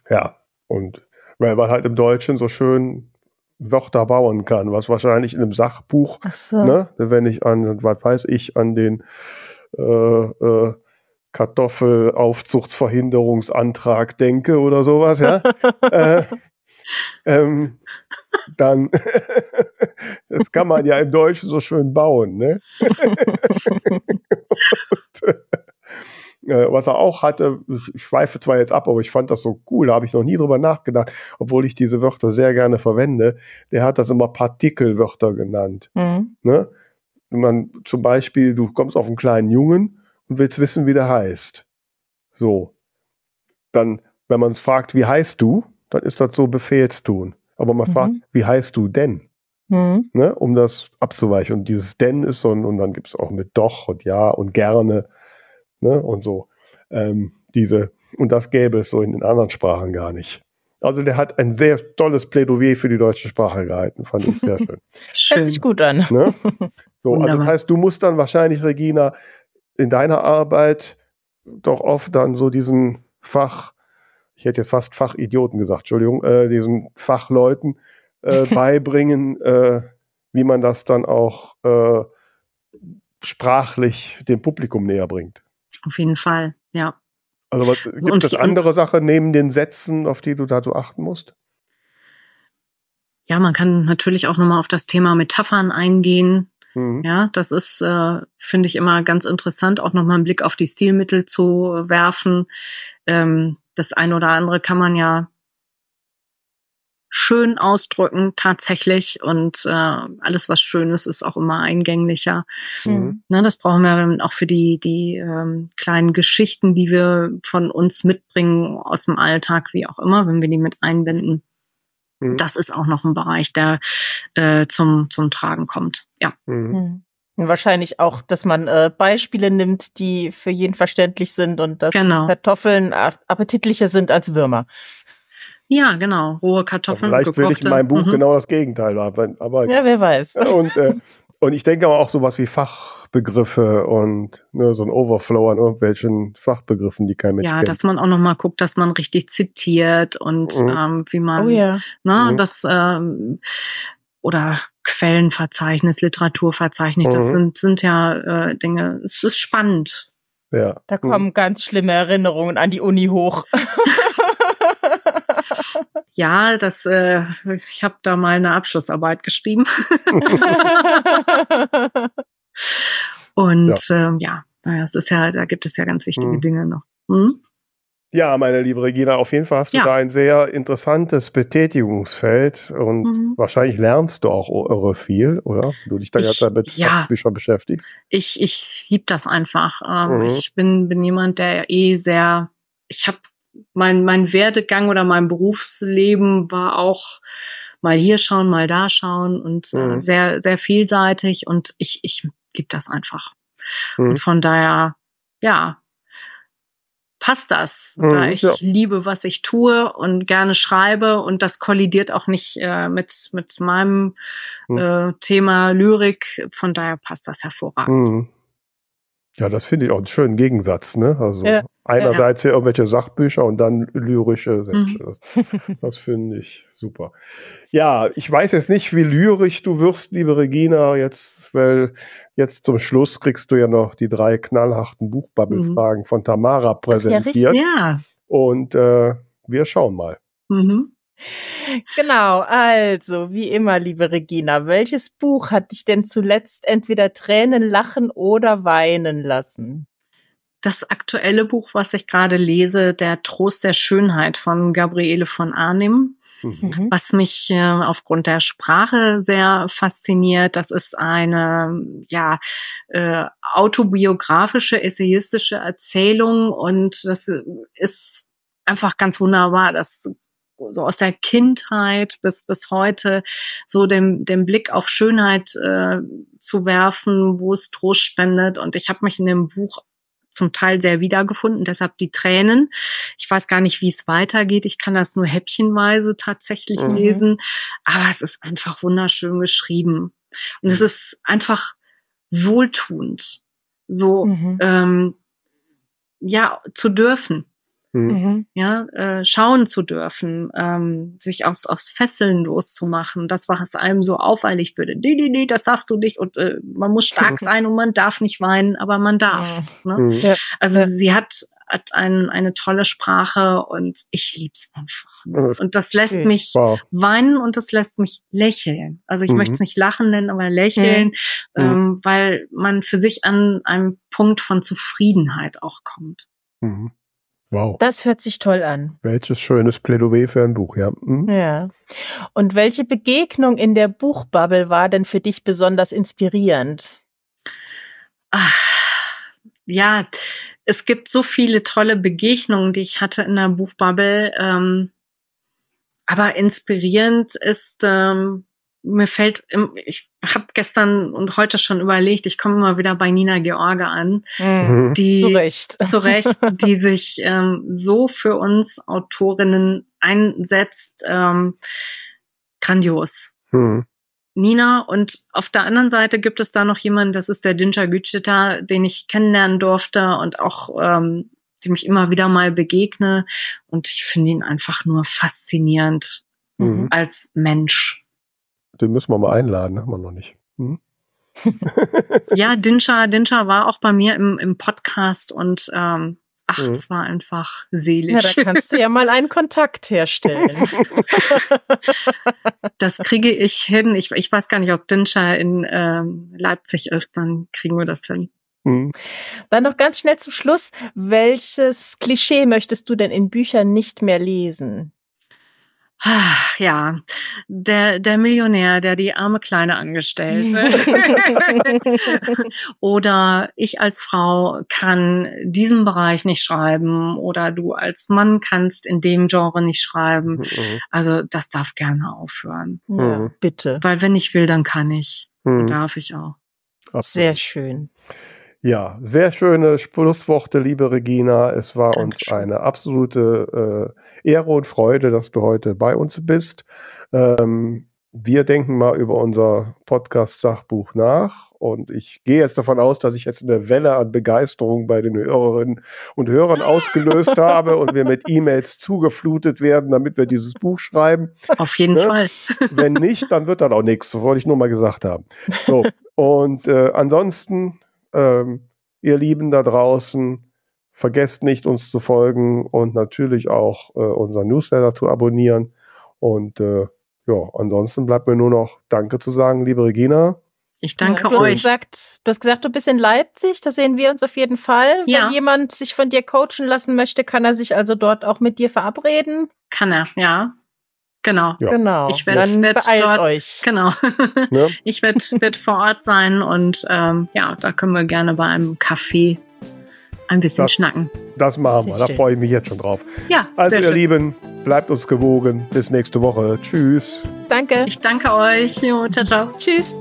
ja, und weil man halt im Deutschen so schön Wörter bauen kann, was wahrscheinlich in einem Sachbuch, so. ne, wenn ich an, was weiß ich, an den äh, äh, Kartoffelaufzuchtverhinderungsantrag denke oder sowas, ja, äh, ähm, dann das kann man ja im Deutschen so schön bauen, ne? und, äh, was er auch hatte, ich schweife zwar jetzt ab, aber ich fand das so cool, da habe ich noch nie drüber nachgedacht, obwohl ich diese Wörter sehr gerne verwende. Der hat das immer Partikelwörter genannt. Mhm. Ne? Man, zum Beispiel, du kommst auf einen kleinen Jungen und willst wissen, wie der heißt. So. Dann, wenn man fragt, wie heißt du, dann ist das so Befehlstun. Aber man mhm. fragt, wie heißt du denn? Mhm. Ne, um das abzuweichen. Und dieses denn ist so, und dann gibt es auch mit doch und ja und gerne ne, und so. Ähm, diese, und das gäbe es so in den anderen Sprachen gar nicht. Also der hat ein sehr tolles Plädoyer für die deutsche Sprache gehalten, fand ich sehr schön. schön. Hört sich gut an. Ne? So, also das heißt, du musst dann wahrscheinlich, Regina, in deiner Arbeit doch oft dann so diesen Fach, ich hätte jetzt fast Fachidioten gesagt, Entschuldigung, äh, diesen Fachleuten äh, beibringen, äh, wie man das dann auch äh, sprachlich dem Publikum näher bringt. Auf jeden Fall, ja. Also was, gibt es andere Sachen neben den Sätzen, auf die du da so achten musst? Ja, man kann natürlich auch nochmal auf das Thema Metaphern eingehen. Mhm. Ja, das ist, äh, finde ich, immer ganz interessant, auch nochmal einen Blick auf die Stilmittel zu werfen. Ähm, das eine oder andere kann man ja schön ausdrücken tatsächlich und äh, alles was schön ist ist auch immer eingänglicher mhm. ne, das brauchen wir auch für die die ähm, kleinen Geschichten die wir von uns mitbringen aus dem Alltag wie auch immer wenn wir die mit einbinden mhm. das ist auch noch ein Bereich der äh, zum zum Tragen kommt ja mhm. mhm. Und wahrscheinlich auch, dass man äh, Beispiele nimmt, die für jeden verständlich sind und dass genau. Kartoffeln appetitlicher sind als Würmer. Ja, genau. Rohe Kartoffeln. Vielleicht gekochte. will ich in meinem Buch mhm. genau das Gegenteil haben. Aber, ja, wer weiß. Und, äh, und ich denke aber auch sowas wie Fachbegriffe und ne, so ein Overflow an irgendwelchen Fachbegriffen, die kein Mensch ja, kennt. Ja, dass man auch nochmal guckt, dass man richtig zitiert und mhm. ähm, wie man, oh, ja. ne, mhm. das ähm, oder Quellenverzeichnis, Literaturverzeichnis, das mhm. sind, sind ja äh, Dinge, es ist spannend. Ja. Da kommen mhm. ganz schlimme Erinnerungen an die Uni hoch. Ja, das, äh, ich habe da mal eine Abschlussarbeit geschrieben. Und ja, ähm, ja es ist ja, da gibt es ja ganz wichtige hm. Dinge noch. Hm? Ja, meine liebe Regina, auf jeden Fall hast du ja. da ein sehr interessantes Betätigungsfeld und mhm. wahrscheinlich lernst du auch irre viel, oder? Du dich da ich, jetzt damit ja. Bücher beschäftigst. Ich, ich lieb das einfach. Ähm, mhm. Ich bin, bin jemand, der eh sehr, ich habe mein, mein Werdegang oder mein Berufsleben war auch mal hier schauen, mal da schauen und äh, mhm. sehr, sehr vielseitig und ich, ich liebe das einfach. Mhm. Und von daher, ja, passt das. Mhm, da ich ja. liebe, was ich tue und gerne schreibe und das kollidiert auch nicht äh, mit, mit meinem mhm. äh, Thema Lyrik. Von daher passt das hervorragend. Ja, das finde ich auch einen schönen Gegensatz, ne? Also ja, einerseits ja. ja. irgendwelche Sachbücher und dann lyrische Sätze. Mhm. Das, das finde ich super. Ja, ich weiß jetzt nicht, wie lyrisch du wirst, liebe Regina, jetzt, weil jetzt zum Schluss kriegst du ja noch die drei knallharten Buchbubble-Fragen mhm. von Tamara präsentiert. Ja, ja. Und äh, wir schauen mal. Mhm. Genau, also wie immer, liebe Regina, welches Buch hat dich denn zuletzt entweder Tränen lachen oder weinen lassen? Das aktuelle Buch, was ich gerade lese, Der Trost der Schönheit von Gabriele von Arnim. Mhm. Was mich äh, aufgrund der Sprache sehr fasziniert, das ist eine ja äh, autobiografische, essayistische Erzählung und das ist einfach ganz wunderbar, das so aus der Kindheit bis bis heute so den, den Blick auf Schönheit äh, zu werfen, wo es Trost spendet. Und ich habe mich in dem Buch zum Teil sehr wiedergefunden, deshalb die Tränen. Ich weiß gar nicht, wie es weitergeht. Ich kann das nur häppchenweise tatsächlich mhm. lesen, aber es ist einfach wunderschön geschrieben. Und es ist einfach wohltuend, so mhm. ähm, ja zu dürfen. Mhm. mhm. Ja, äh, schauen zu dürfen, ähm, sich aus, aus Fesseln loszumachen, das, was einem so auferlegt würde. Nee, nee, nee, das darfst du nicht und äh, man muss stark sein und man darf nicht weinen, aber man darf. Ne? Mhm. Ja. Also ja. sie hat, hat ein, eine tolle Sprache und ich lieb's einfach. Ne? Und das lässt okay. mich wow. weinen und das lässt mich lächeln. Also ich mhm. möchte es nicht lachen nennen, aber lächeln, mhm. ähm, weil man für sich an einem Punkt von Zufriedenheit auch kommt. Mhm. Wow. Das hört sich toll an. Welches schönes Plädoyer für ein Buch, ja. Mhm. Ja. Und welche Begegnung in der Buchbubble war denn für dich besonders inspirierend? Ach, ja, es gibt so viele tolle Begegnungen, die ich hatte in der Buchbubble. Ähm, aber inspirierend ist ähm, mir fällt, ich habe gestern und heute schon überlegt, ich komme immer wieder bei Nina George an, mhm. die zu Recht, zu Recht die sich ähm, so für uns Autorinnen einsetzt, ähm, grandios. Mhm. Nina und auf der anderen Seite gibt es da noch jemanden, das ist der Dinja Güchita, den ich kennenlernen durfte und auch ähm, dem ich immer wieder mal begegne und ich finde ihn einfach nur faszinierend mhm. als Mensch den müssen wir mal einladen, haben wir noch nicht. Hm? ja, Dinscha, Dinscha war auch bei mir im, im Podcast und ähm, ach, mhm. es war einfach selig. Ja, da kannst du ja mal einen Kontakt herstellen. das kriege ich hin. Ich, ich weiß gar nicht, ob Dinscha in ähm, Leipzig ist, dann kriegen wir das hin. Mhm. Dann noch ganz schnell zum Schluss. Welches Klischee möchtest du denn in Büchern nicht mehr lesen? Ja, der, der Millionär, der die arme Kleine Angestellte. oder ich als Frau kann diesen Bereich nicht schreiben oder du als Mann kannst in dem Genre nicht schreiben. Mhm. Also das darf gerne aufhören. Ja, bitte. Weil wenn ich will, dann kann ich. Mhm. Darf ich auch. Absolut. Sehr schön. Ja, sehr schöne Schlussworte, liebe Regina. Es war Dankeschön. uns eine absolute äh, Ehre und Freude, dass du heute bei uns bist. Ähm, wir denken mal über unser Podcast-Sachbuch nach und ich gehe jetzt davon aus, dass ich jetzt eine Welle an Begeisterung bei den Hörerinnen und Hörern ausgelöst habe und wir mit E-Mails zugeflutet werden, damit wir dieses Buch schreiben. Auf jeden ne? Fall. Wenn nicht, dann wird dann auch nichts. So wollte ich nur mal gesagt haben. So. Und äh, ansonsten ähm, ihr Lieben da draußen, vergesst nicht, uns zu folgen und natürlich auch äh, unseren Newsletter zu abonnieren. Und äh, ja, ansonsten bleibt mir nur noch Danke zu sagen, liebe Regina. Ich danke ja, du euch. Hast gesagt, du hast gesagt, du bist in Leipzig, da sehen wir uns auf jeden Fall. Ja. Wenn jemand sich von dir coachen lassen möchte, kann er sich also dort auch mit dir verabreden? Kann er, ja. Genau. Ja. Genau. Ich werde werd dort, euch. Genau. Ja. Ich werde werd vor Ort sein und ähm, ja, da können wir gerne bei einem Café ein bisschen das, schnacken. Das machen wir. Da freue ich mich jetzt schon drauf. Ja. Also ihr schön. Lieben, bleibt uns gewogen. Bis nächste Woche. Tschüss. Danke. Ich danke euch. Jo, ciao, ciao. Tschüss.